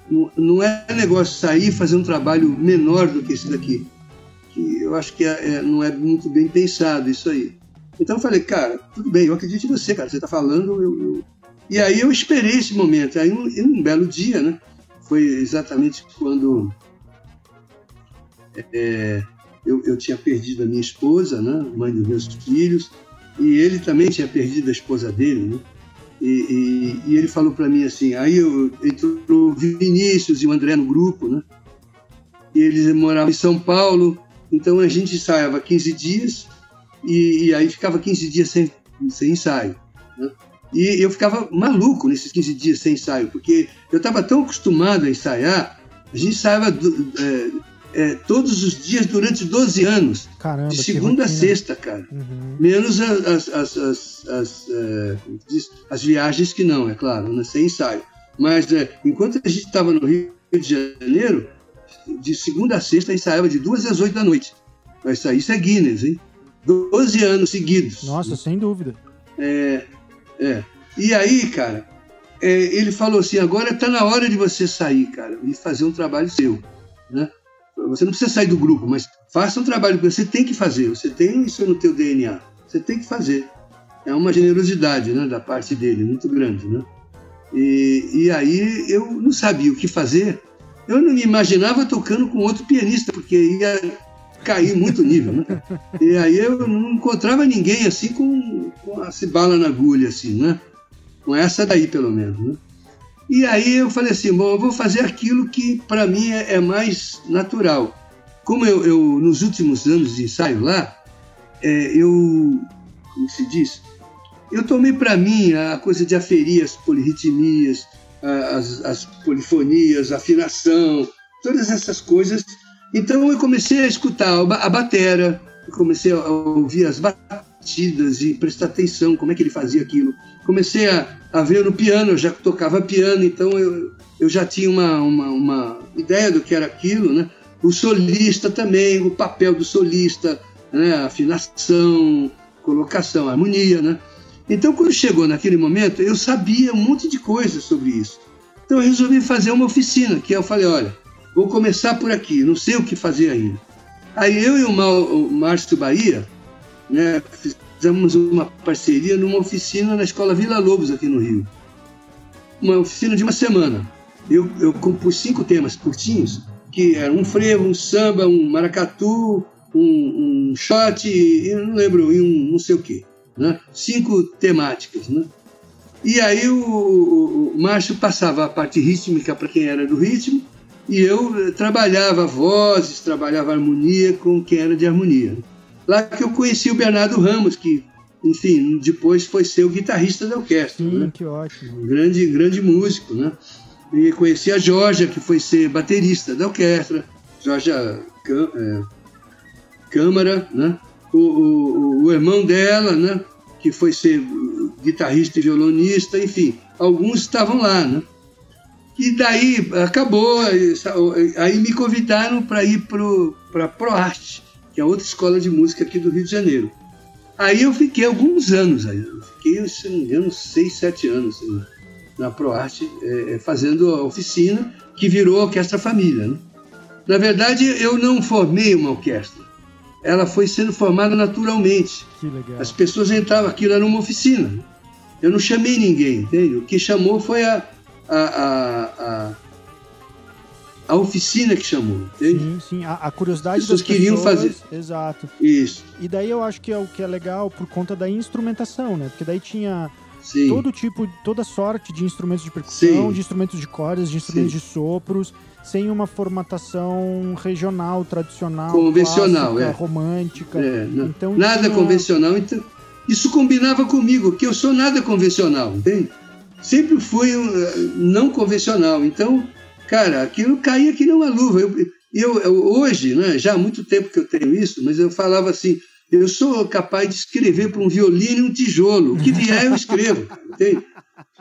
Não, não é negócio sair e fazer um trabalho menor do que esse daqui. Que eu acho que é, é, não é muito bem pensado isso aí. Então eu falei, cara, tudo bem, eu acredito em você, cara. Você está falando, eu, eu... E aí eu esperei esse momento. Aí um, um belo dia, né? Foi exatamente quando é, eu, eu, tinha perdido a minha esposa, né, mãe dos meus filhos, e ele também tinha perdido a esposa dele, né? E, e, e ele falou para mim assim, aí eu, entrou o Vinícius e o André no grupo, né? E eles moravam em São Paulo, então a gente ensaiava 15 dias e, e aí ficava 15 dias sem, sem ensaio, né? E eu ficava maluco nesses 15 dias sem ensaio, porque eu estava tão acostumado a ensaiar, a gente ensaiava é, é, todos os dias durante 12 anos. Caramba, de segunda a sexta, cara. Uhum. Menos as, as, as, as, é, as, viagens que não, é claro, né, sem ensaio. Mas é, enquanto a gente estava no Rio de Janeiro, de segunda a sexta ensaiava de duas às oito da noite. Mas isso é Guinness, hein? 12 anos seguidos. Nossa, sem dúvida. É, é. E aí, cara, é, ele falou assim: agora está na hora de você sair, cara, e fazer um trabalho seu. Né? Você não precisa sair do grupo, mas faça um trabalho que você tem que fazer. Você tem isso no teu DNA. Você tem que fazer. É uma generosidade né, da parte dele, muito grande. Né? E, e aí eu não sabia o que fazer. Eu não me imaginava tocando com outro pianista, porque ia cair muito nível. Né? E aí eu não encontrava ninguém assim com, com essa bala na agulha, assim, né? Com essa daí, pelo menos. Né? E aí eu falei assim, bom, eu vou fazer aquilo que para mim é, é, mais natural. Como eu, eu, nos últimos anos de ensaio lá, é, eu, como se diz, eu tomei para mim a coisa de aferir as polirritmias, as, as polifonias, afinação, todas essas coisas. Então eu comecei a escutar a batera, comecei a ouvir as batidas e prestar atenção como é que ele fazia aquilo. Comecei a, a ver no piano, eu já tocava piano, então eu, eu já tinha uma, uma, uma ideia do que era aquilo, né? O solista também, o papel do solista, né? afinação, colocação, harmonia, né? Então, quando chegou naquele momento, eu sabia um monte de coisas sobre isso. Então, eu resolvi fazer uma oficina, que eu falei, olha, vou começar por aqui, não sei o que fazer ainda. Aí eu e o Márcio Bahia, né, fizemos uma parceria numa oficina na Escola Vila Lobos, aqui no Rio. Uma oficina de uma semana. Eu, eu compus cinco temas curtinhos, que eram um frevo, um samba, um maracatu, um, um shot, eu não lembro, e um não sei o quê. Né? Cinco temáticas. Né? E aí o, o Márcio passava a parte rítmica para quem era do ritmo, e eu trabalhava vozes, trabalhava harmonia com quem era de harmonia. Lá que eu conheci o Bernardo Ramos, que, enfim, depois foi ser o guitarrista da orquestra. Sim, né? que ótimo. grande, grande músico, né? E conheci a Georgia, que foi ser baterista da orquestra. Georgia é, Câmara, né? o, o, o irmão dela, né? Que foi ser guitarrista e violonista, enfim, alguns estavam lá, né? E daí acabou, aí me convidaram para ir para ProArte, que é outra escola de música aqui do Rio de Janeiro. Aí eu fiquei alguns anos, aí, eu fiquei, se não me engano, seis, sete anos assim, na ProArte, é, fazendo a oficina, que virou a Orquestra Família. Né? Na verdade, eu não formei uma orquestra. Ela foi sendo formada naturalmente. As pessoas entravam, aquilo era uma oficina. Eu não chamei ninguém, entende? O que chamou foi a, a, a, a, a oficina que chamou, entende? Sim, sim. A, a curiosidade As pessoas das queriam pessoas, fazer. Exato. Isso, E daí eu acho que é o que é legal por conta da instrumentação, né? Porque daí tinha sim. todo tipo, toda sorte de instrumentos de percussão, Sim. de instrumentos de cordas, de instrumentos Sim. de sopros, sem uma formatação regional, tradicional, Convencional, clássica, é. romântica. É, Então nada tinha- convencional. Então, isso combinava comigo, porque eu sou nada convencional, entende? Sempre fui um, não convencional. Então, cara, aquilo caía que nem uma luva. Eu, eu, eu- hoje, né, já há muito tempo que eu tenho isso, mas eu falava assim: eu sou capaz de escrever para um violino e um tijolo. O que vier, eu escrevo, entende?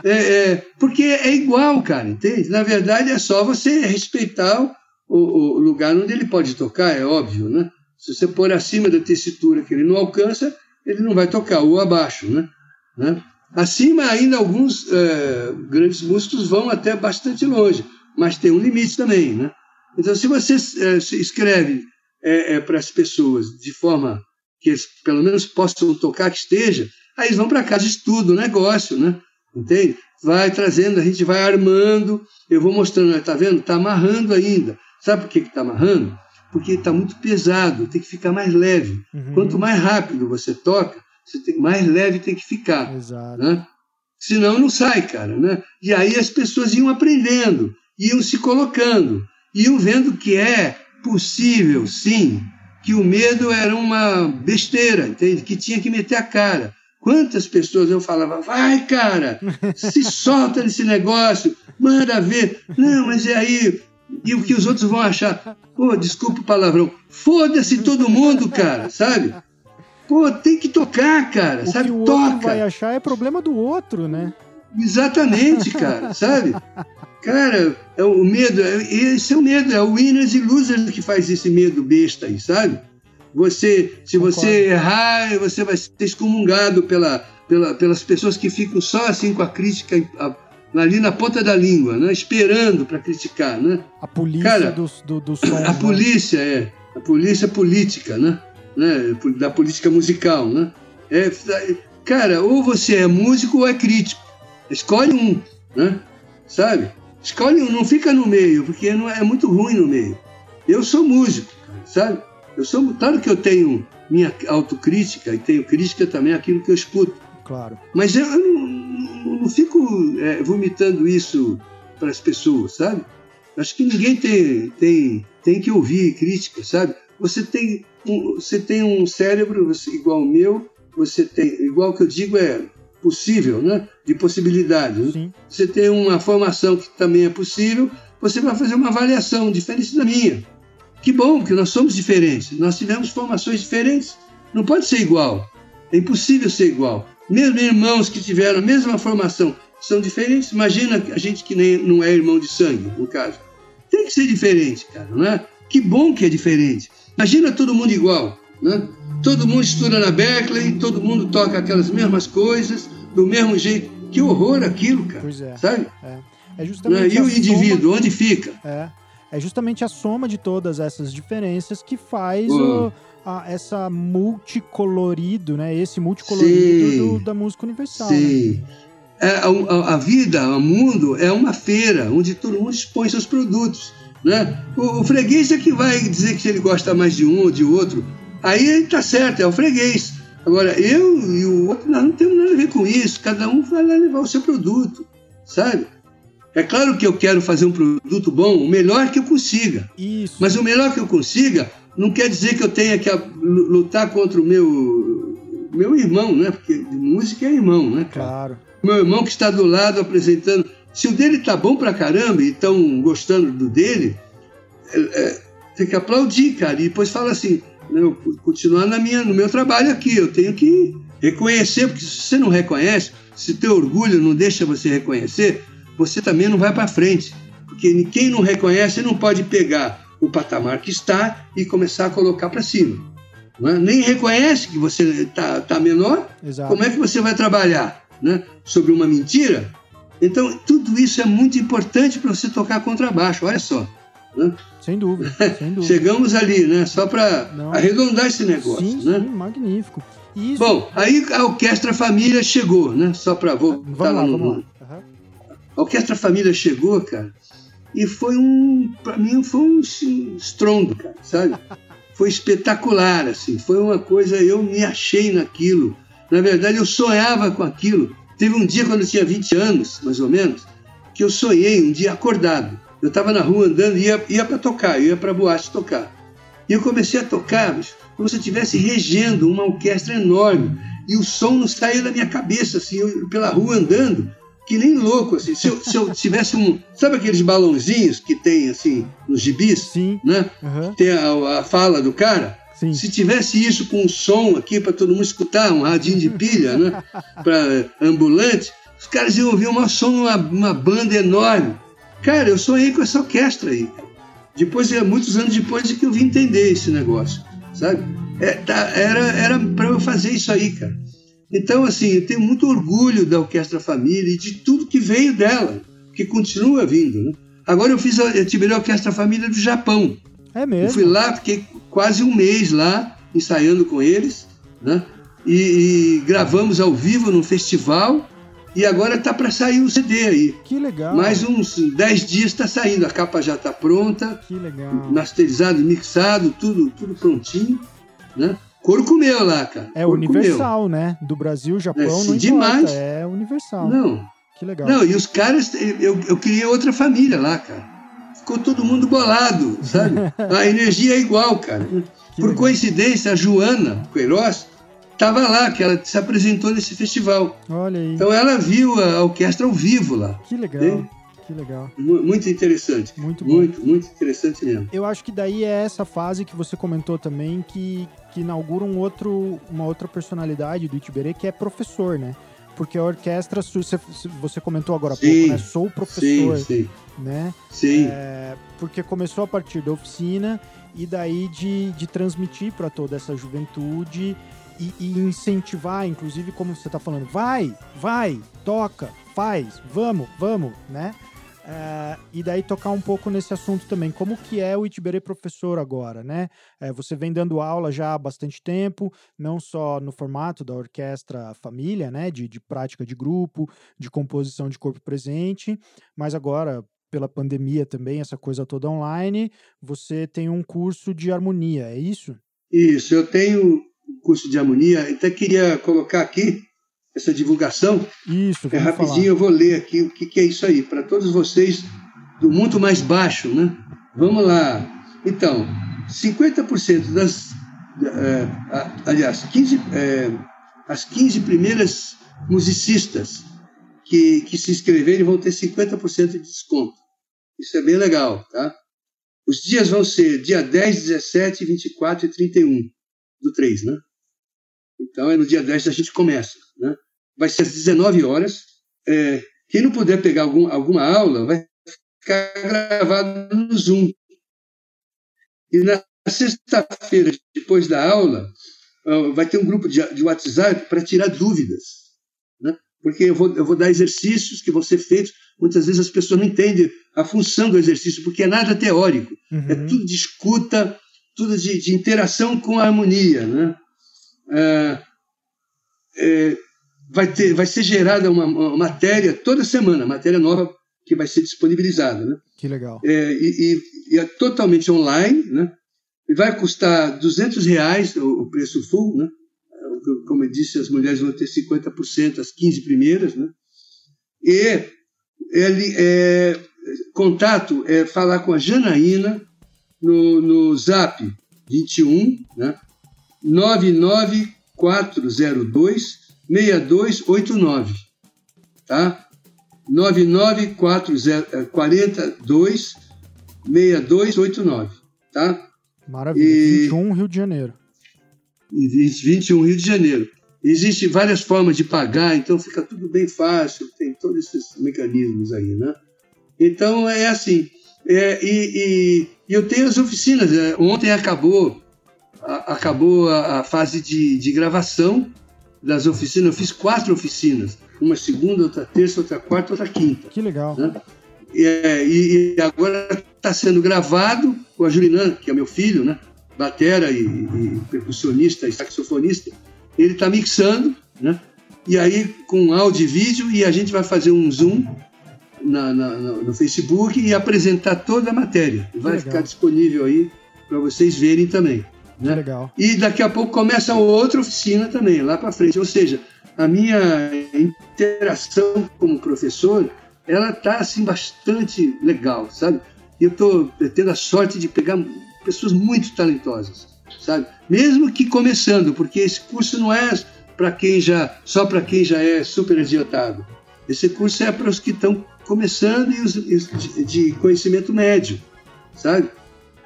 É, é, porque é igual, cara, entende? Na verdade, é só você respeitar o, o lugar onde ele pode tocar, é óbvio, né? Se você pôr acima da tessitura que ele não alcança, ele não vai tocar, ou abaixo, né? né? Acima, ainda alguns eh, grandes músicos vão até bastante longe, mas tem um limite também, né? Então, se você eh, se escreve para as pessoas de forma que eles pelo menos possam tocar que esteja, aí eles vão para casa estudo, negócio, né? Entende? Vai trazendo, a gente vai armando, eu vou mostrando, tá vendo? Tá amarrando ainda. Sabe por que que tá amarrando? Porque está muito pesado, tem que ficar mais leve. Uhum. Quanto mais rápido você toca, você tem, mais leve tem que ficar. Exato. Né? Senão não sai, cara. Né? E aí as pessoas iam aprendendo, iam se colocando, iam vendo que é possível, sim, que o medo era uma besteira, entende? Que tinha que meter a cara. Quantas pessoas eu falava, vai, cara, se solta nesse negócio, manda ver. Não, mas e aí? E o que os outros vão achar? Pô, desculpa o palavrão. Foda-se todo mundo, cara, sabe? Pô, tem que tocar, cara, O sabe? que o outro Toca. vai achar é problema do outro, né? Exatamente, cara, sabe? Cara, é o medo, é- esse é o medo, é o winners e losers que faz esse medo besta aí, sabe? Você, se você Concordo. errar, você vai ser excomungado pela, pela, pelas pessoas que ficam só assim com a crítica a- ali na ponta da língua, né? Esperando para criticar, né? A polícia Cara, do, do, do som. A né? polícia é a polícia política, né? Né? Da política musical, né? É, cara, ou você é músico ou é crítico. Escolhe um, né? Sabe? Escolhe um, não fica no meio, porque não é muito ruim no meio. Eu sou músico, sabe? Eu sou, claro que eu tenho minha autocrítica e tenho crítica também àquilo que eu escuto. Claro. Mas eu não, não- não fico é, vomitando isso para as pessoas, sabe? Acho que ninguém tem, tem, tem que ouvir crítica, sabe? Você tem um, você tem um cérebro você- igual ao meu, você tem, igual que eu digo é possível, né? De possibilidades. né? Sim. Você tem uma formação que também é possível, você vai fazer uma avaliação diferente da minha. Que bom, que nós somos diferentes. Nós tivemos formações diferentes. Não pode ser igual. É impossível ser igual. Mesmo irmãos que tiveram a mesma formação são diferentes. Imagina a gente que nem, não é irmão de sangue, no caso. Tem que ser diferente, cara, não é? Que bom que é diferente. Imagina todo mundo igual, né? Todo mundo estuda na Berkeley, todo mundo toca aquelas mesmas coisas, do mesmo jeito. Que horror aquilo, cara. Pois é. Sabe? É Né? justamente E a o soma- indivíduo, onde fica? É, é justamente a soma de todas essas diferenças que faz Hum. o- a- essa multicolorido, né? Esse multicolorido do- da música universal. Né? Sim. É, a, a- a vida, o mundo é uma feira onde todo mundo expõe seus produtos. Né? O, o freguês é que vai dizer que ele gosta mais de um ou de outro. Aí tá certo, é o freguês. Agora, eu e o outro, nós não temos nada a ver com isso. Cada um vai lá levar o seu produto, sabe? É claro que eu quero fazer um produto bom, o melhor que eu consiga. Isso. Mas o melhor que eu consiga não quer dizer que eu tenha que lutar contra o meu, meu irmão, né? Porque música é irmão, né, cara? Claro. Meu irmão que está do lado apresentando. Se o dele tá bom pra caramba e estão gostando do dele, é, é, tem que aplaudir, cara. E depois fala assim: eu continuar na minha, no meu trabalho aqui. Eu tenho que reconhecer, porque se você não reconhece, se teu orgulho não deixa você reconhecer, você também não vai para frente. Porque quem não reconhece não pode pegar o patamar que está e começar a colocar para cima. É? Nem reconhece que você está tá menor, Exato. como é que você vai trabalhar né? sobre uma mentira? Então, tudo isso é muito importante para você tocar contrabaixo, olha só. Né? Sem dúvida, sem dúvida. Chegamos ali, né? Só para arredondar esse negócio, sim, né? sim, magnífico. Isso... Bom, aí a Orquestra Família chegou, né? Só para voltar vamos lá, no- vamos lá. Aham. A Orquestra Família chegou, cara, e foi um, para mim foi um estrondo, cara, sabe? Foi espetacular, assim, foi uma coisa, eu me achei naquilo. Na verdade, eu sonhava com aquilo. Teve um dia, quando eu tinha 20 anos, mais ou menos, que eu sonhei, um dia acordado. Eu estava na rua andando e ia, ia para tocar, ia para boate tocar. E eu comecei a tocar, como se eu estivesse regendo uma orquestra enorme. E o som não saía da minha cabeça, assim, eu, pela rua andando, que nem louco, assim. Se eu, se eu tivesse um. Sabe aqueles balãozinhos que tem, assim, nos gibis? Sim, Né? aham, Tem a, a fala do cara. Sim. Se tivesse isso com um som aqui para todo mundo escutar, um radinho de pilha, né? Para ambulante, os caras iam ouvir uma som numa uma banda enorme. Cara, eu sonhei com essa orquestra aí. Depois, é, muitos anos depois, é que eu vim entender esse negócio, sabe? É, tá, era era para eu fazer isso aí, cara. Então, assim, eu tenho muito orgulho da Orquestra Família e de tudo que veio dela, que continua vindo, né? Agora eu fiz a, eu tive a Orquestra Família do Japão. É Eu mesmo. fui lá, fiquei quase um mês lá, ensaiando com eles, né? E, e gravamos ao vivo num festival. E agora tá para sair o CD aí. Que legal. Mais uns 10 dias está saindo. A capa já está pronta, Que legal. masterizado, mixado, tudo, tudo prontinho, né? Couro comeu lá, cara. É universal, né? Do Brasil, Japão, É, não importa. demais. É universal. Não, Que legal. não, e os caras, eu, eu criei outra família lá, cara. Ficou todo mundo bolado, sabe? A energia é igual, cara. Por coincidência, a Joana Queiroz estava lá, que ela se apresentou nesse festival. Olha aí. Então ela viu a orquestra ao vivo lá. que legal. Sim. Que legal. Mu- Muito interessante. Muito bom. Muito, muito interessante mesmo. Eu acho que daí é essa fase que você comentou também que, que inaugura um outro, uma outra personalidade do Itiberê, que é professor, né? Porque a orquestra, você, você comentou agora há Sim. pouco, né? Sou professor, Sim, sim, né? sim. É, porque começou a partir da oficina e daí de, de transmitir para toda essa juventude e, e incentivar, inclusive, como você está falando, vai, vai, toca, faz, vamos, vamos, né? É, e daí tocar um pouco nesse assunto também, como que é o Itiberê professor agora, né? É, você vem dando aula já há bastante tempo, não só no formato da orquestra família, né? De, de prática de grupo, de composição de corpo presente, mas agora pela pandemia também, essa coisa toda online, você tem um curso de harmonia, é isso? Isso, eu tenho um curso de harmonia, até queria colocar aqui essa divulgação. Isso, É rapidinho, falar. eu vou ler aqui o que, que é isso aí, para todos vocês do muito mais baixo, né? Vamos lá. Então, 50% das. a- aliás, 15, eh, as 15 primeiras musicistas que, que se inscreverem vão ter 50% de desconto. Isso é bem legal, tá? Os dias vão ser dia 10, 17, 24 e 31 do 3, né? Então é no dia 10 que a gente começa, né? Vai ser às 19 horas. É, quem não puder pegar algum, alguma aula vai ficar gravado no Zoom. E na sexta-feira, depois da aula, vai ter um grupo de, de WhatsApp para tirar dúvidas. Né? Porque eu vou, eu vou dar exercícios que vão ser feitos. Muitas vezes as pessoas não entendem a função do exercício, porque é nada teórico. É Uhum. tudo de escuta, tudo de, de interação com a harmonia. Né? Ah, é, vai, ter, vai ser gerada uma, uma matéria toda semana, matéria nova que vai ser disponibilizada. Né? Que legal. É, e, e- e é totalmente online, né? E vai custar 200 reais o, o preço full, né? Como eu disse, as mulheres vão ter 50%, as 15 primeiras, né? E ele, é, contato é falar com a Janaína no, no Zap 21, né? 99402 6289, tá? 99442 6289, tá? Maravilha. E- 21, Rio de Janeiro. e 20, 21 Rio de Janeiro. Existem várias formas de pagar, então fica tudo bem fácil, tem todos esses mecanismos aí, né? Então é assim. É, e, e- e eu tenho as oficinas. é, ontem acabou, a- acabou a, a fase de, de gravação das oficinas. Eu fiz quatro oficinas. Uma segunda, outra terça, outra quarta, outra quinta. Que legal. né? É, e, e agora está sendo gravado com a Julinan, que é meu filho, né? Batera e, e percussionista e saxofonista. Ele está mixando, né? E aí com áudio e vídeo, e a gente vai fazer um zoom na- na- no, Facebook e apresentar toda a matéria. Vai ficar disponível aí para vocês verem também. Né? legal. E daqui a pouco começa outra oficina também, lá para frente. Ou seja, a minha interação como professor, ela está assim, bastante legal, sabe? Eu estou tendo a sorte de pegar pessoas muito talentosas, sabe? Mesmo que começando, porque esse curso não é para quem já só para quem já é super adiantado. Esse curso é para os que estão começando e os, e os de, de conhecimento médio, sabe?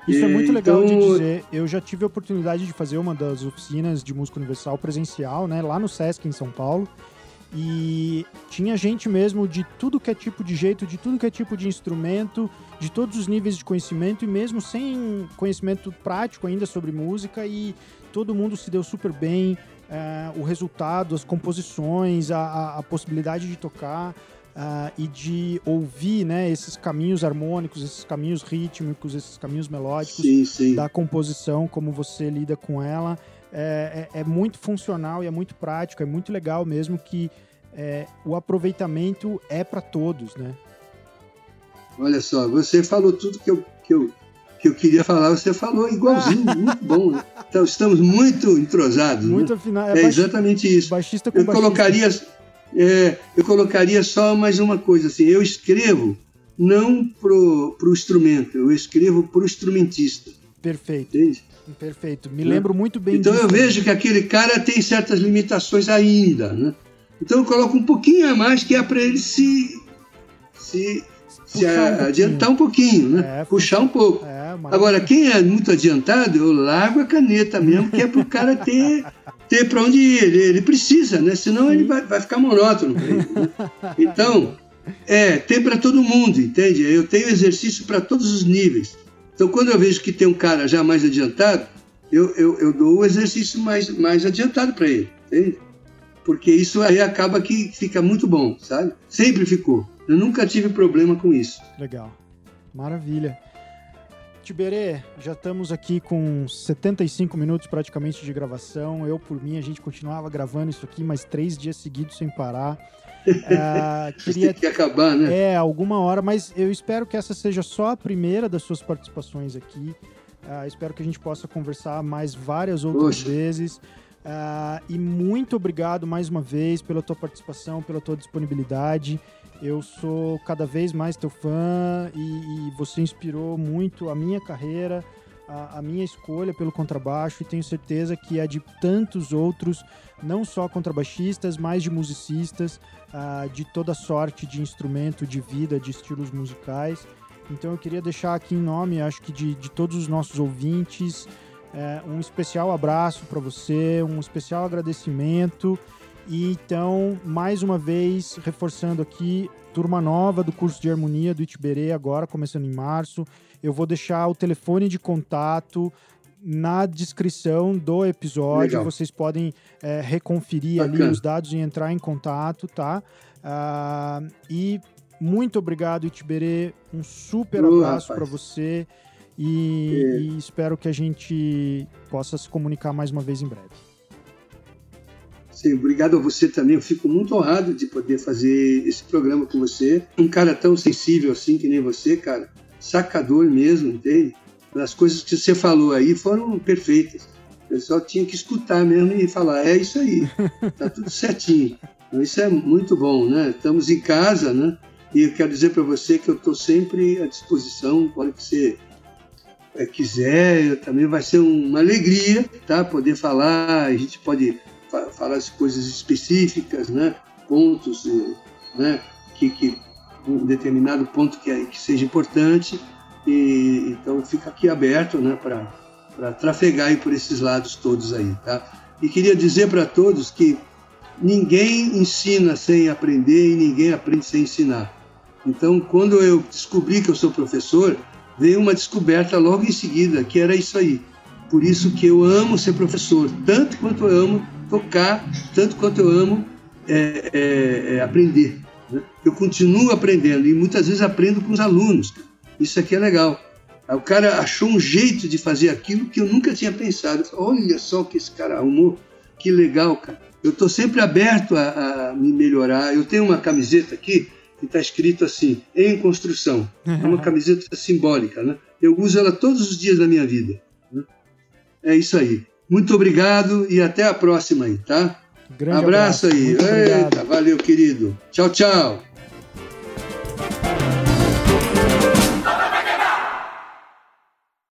Isso é muito legal de Então, dizer. Eu já tive a oportunidade de fazer uma das oficinas de música universal presencial, né, lá no Sesc em São Paulo. E tinha gente mesmo de tudo que é tipo de jeito, de tudo que é tipo de instrumento, de todos os níveis de conhecimento e mesmo sem conhecimento prático ainda sobre música e todo mundo se deu super bem. eh, o resultado, as composições, a, a- a possibilidade de tocar ah, e de ouvir né, esses caminhos harmônicos, esses caminhos rítmicos, esses caminhos melódicos sim, sim. da composição, como você lida com ela, é, é- é muito funcional e é muito prático, é muito legal mesmo que é, o aproveitamento é para todos, né? Olha só, você falou tudo que eu, que eu, que eu queria falar, você falou igualzinho, muito bom. Né? Então, estamos muito entrosados. né? Muito afinal. É exatamente isso. Eu baixista. colocaria, é, eu colocaria só mais uma coisa assim. Eu escrevo não pro, pro instrumento, eu escrevo pro instrumentista. Perfeito, Entende? perfeito. Me lembro muito bem Então disso. eu vejo que aquele cara tem certas limitações ainda, né? Então eu coloco um pouquinho a mais que é para ele se, se, se um adiantar um pouquinho, né? É, Puxar um pouco. É. Agora, quem é muito adiantado, eu largo a caneta mesmo, que é para o cara ter, ter para onde ir. Ele, ele precisa, né? Senão ele vai, vai ficar monótono. ele, né? Então, é, tem para todo mundo, entende? Eu tenho exercício para todos os níveis. Então, quando eu vejo que tem um cara já mais adiantado, eu, eu, eu dou o exercício mais, mais adiantado para ele, entende? Porque isso aí acaba que fica muito bom, sabe? Sempre ficou. Eu nunca tive problema com isso. Legal. Maravilha. Tiberê, já estamos aqui com 75 minutos praticamente de gravação. Eu, por mim, a gente continuava gravando isso aqui mais três dias seguidos sem parar. Ah, queria Tem que acabar, né? É, alguma hora, mas eu espero que essa seja só a primeira das suas participações aqui. Ah, espero que a gente possa conversar mais várias outras Poxa. vezes. Ah, e muito obrigado mais uma vez pela tua participação, pela tua disponibilidade. Eu sou cada vez mais teu fã e, e você inspirou muito a minha carreira, a, a minha escolha pelo contrabaixo e tenho certeza que é de tantos outros, não só contrabaixistas, mas de musicistas, ah, de toda sorte de instrumento, de vida, de estilos musicais. Então eu queria deixar aqui em nome, acho que de, de todos os nossos ouvintes, eh, um especial abraço para você, um especial agradecimento. E então, mais uma vez, reforçando aqui, turma nova do curso de harmonia do Itiberê, agora começando em março. Eu vou deixar o telefone de contato na descrição do episódio. Legal. Vocês podem eh, reconferir ali Bacana. os dados e entrar em contato, tá? Ah, e muito obrigado, Itiberê. Um super Ô, abraço para você. E, É. e espero que a gente possa se comunicar mais uma vez em breve. Sim, obrigado a você também. Eu fico muito honrado de poder fazer esse programa com você. Um cara tão sensível assim que nem você, cara. Sacador mesmo, entende? As coisas que você falou aí foram perfeitas. Eu só tinha que escutar mesmo e falar, é isso aí, tá tudo certinho. Então, isso é muito bom, né? Estamos em casa, né? E eu quero dizer para você que eu estou sempre à disposição, para que você eh, quiser, também vai ser uma alegria, tá? Poder falar, a gente pode falar as coisas específicas, né? Pontos, eh, né? Que, que um determinado ponto que, é- que seja importante e então fica aqui aberto, né? Para trafegar por esses lados todos aí, tá? E queria dizer para todos que ninguém ensina sem aprender e ninguém aprende sem ensinar. Então, quando eu descobri que eu sou professor, veio uma descoberta logo em seguida, que era isso aí. Por isso que eu amo ser professor, tanto quanto eu amo tocar, tanto quanto eu amo é, é, é, aprender. Né? Eu continuo aprendendo e muitas vezes aprendo com os alunos. Isso aqui é legal. O cara achou um jeito de fazer aquilo que eu nunca tinha pensado. Olha só o que esse cara arrumou, que legal, cara. Eu estou sempre aberto a, a, me melhorar. Eu tenho uma camiseta aqui que está escrito assim, em construção. É uma camiseta simbólica, né? Eu uso ela todos os dias da minha vida. Né? É isso aí. Muito obrigado e até a próxima aí, tá? Grande abraço, abraço. aí. Muito Eita, obrigado. valeu, querido. Tchau, tchau.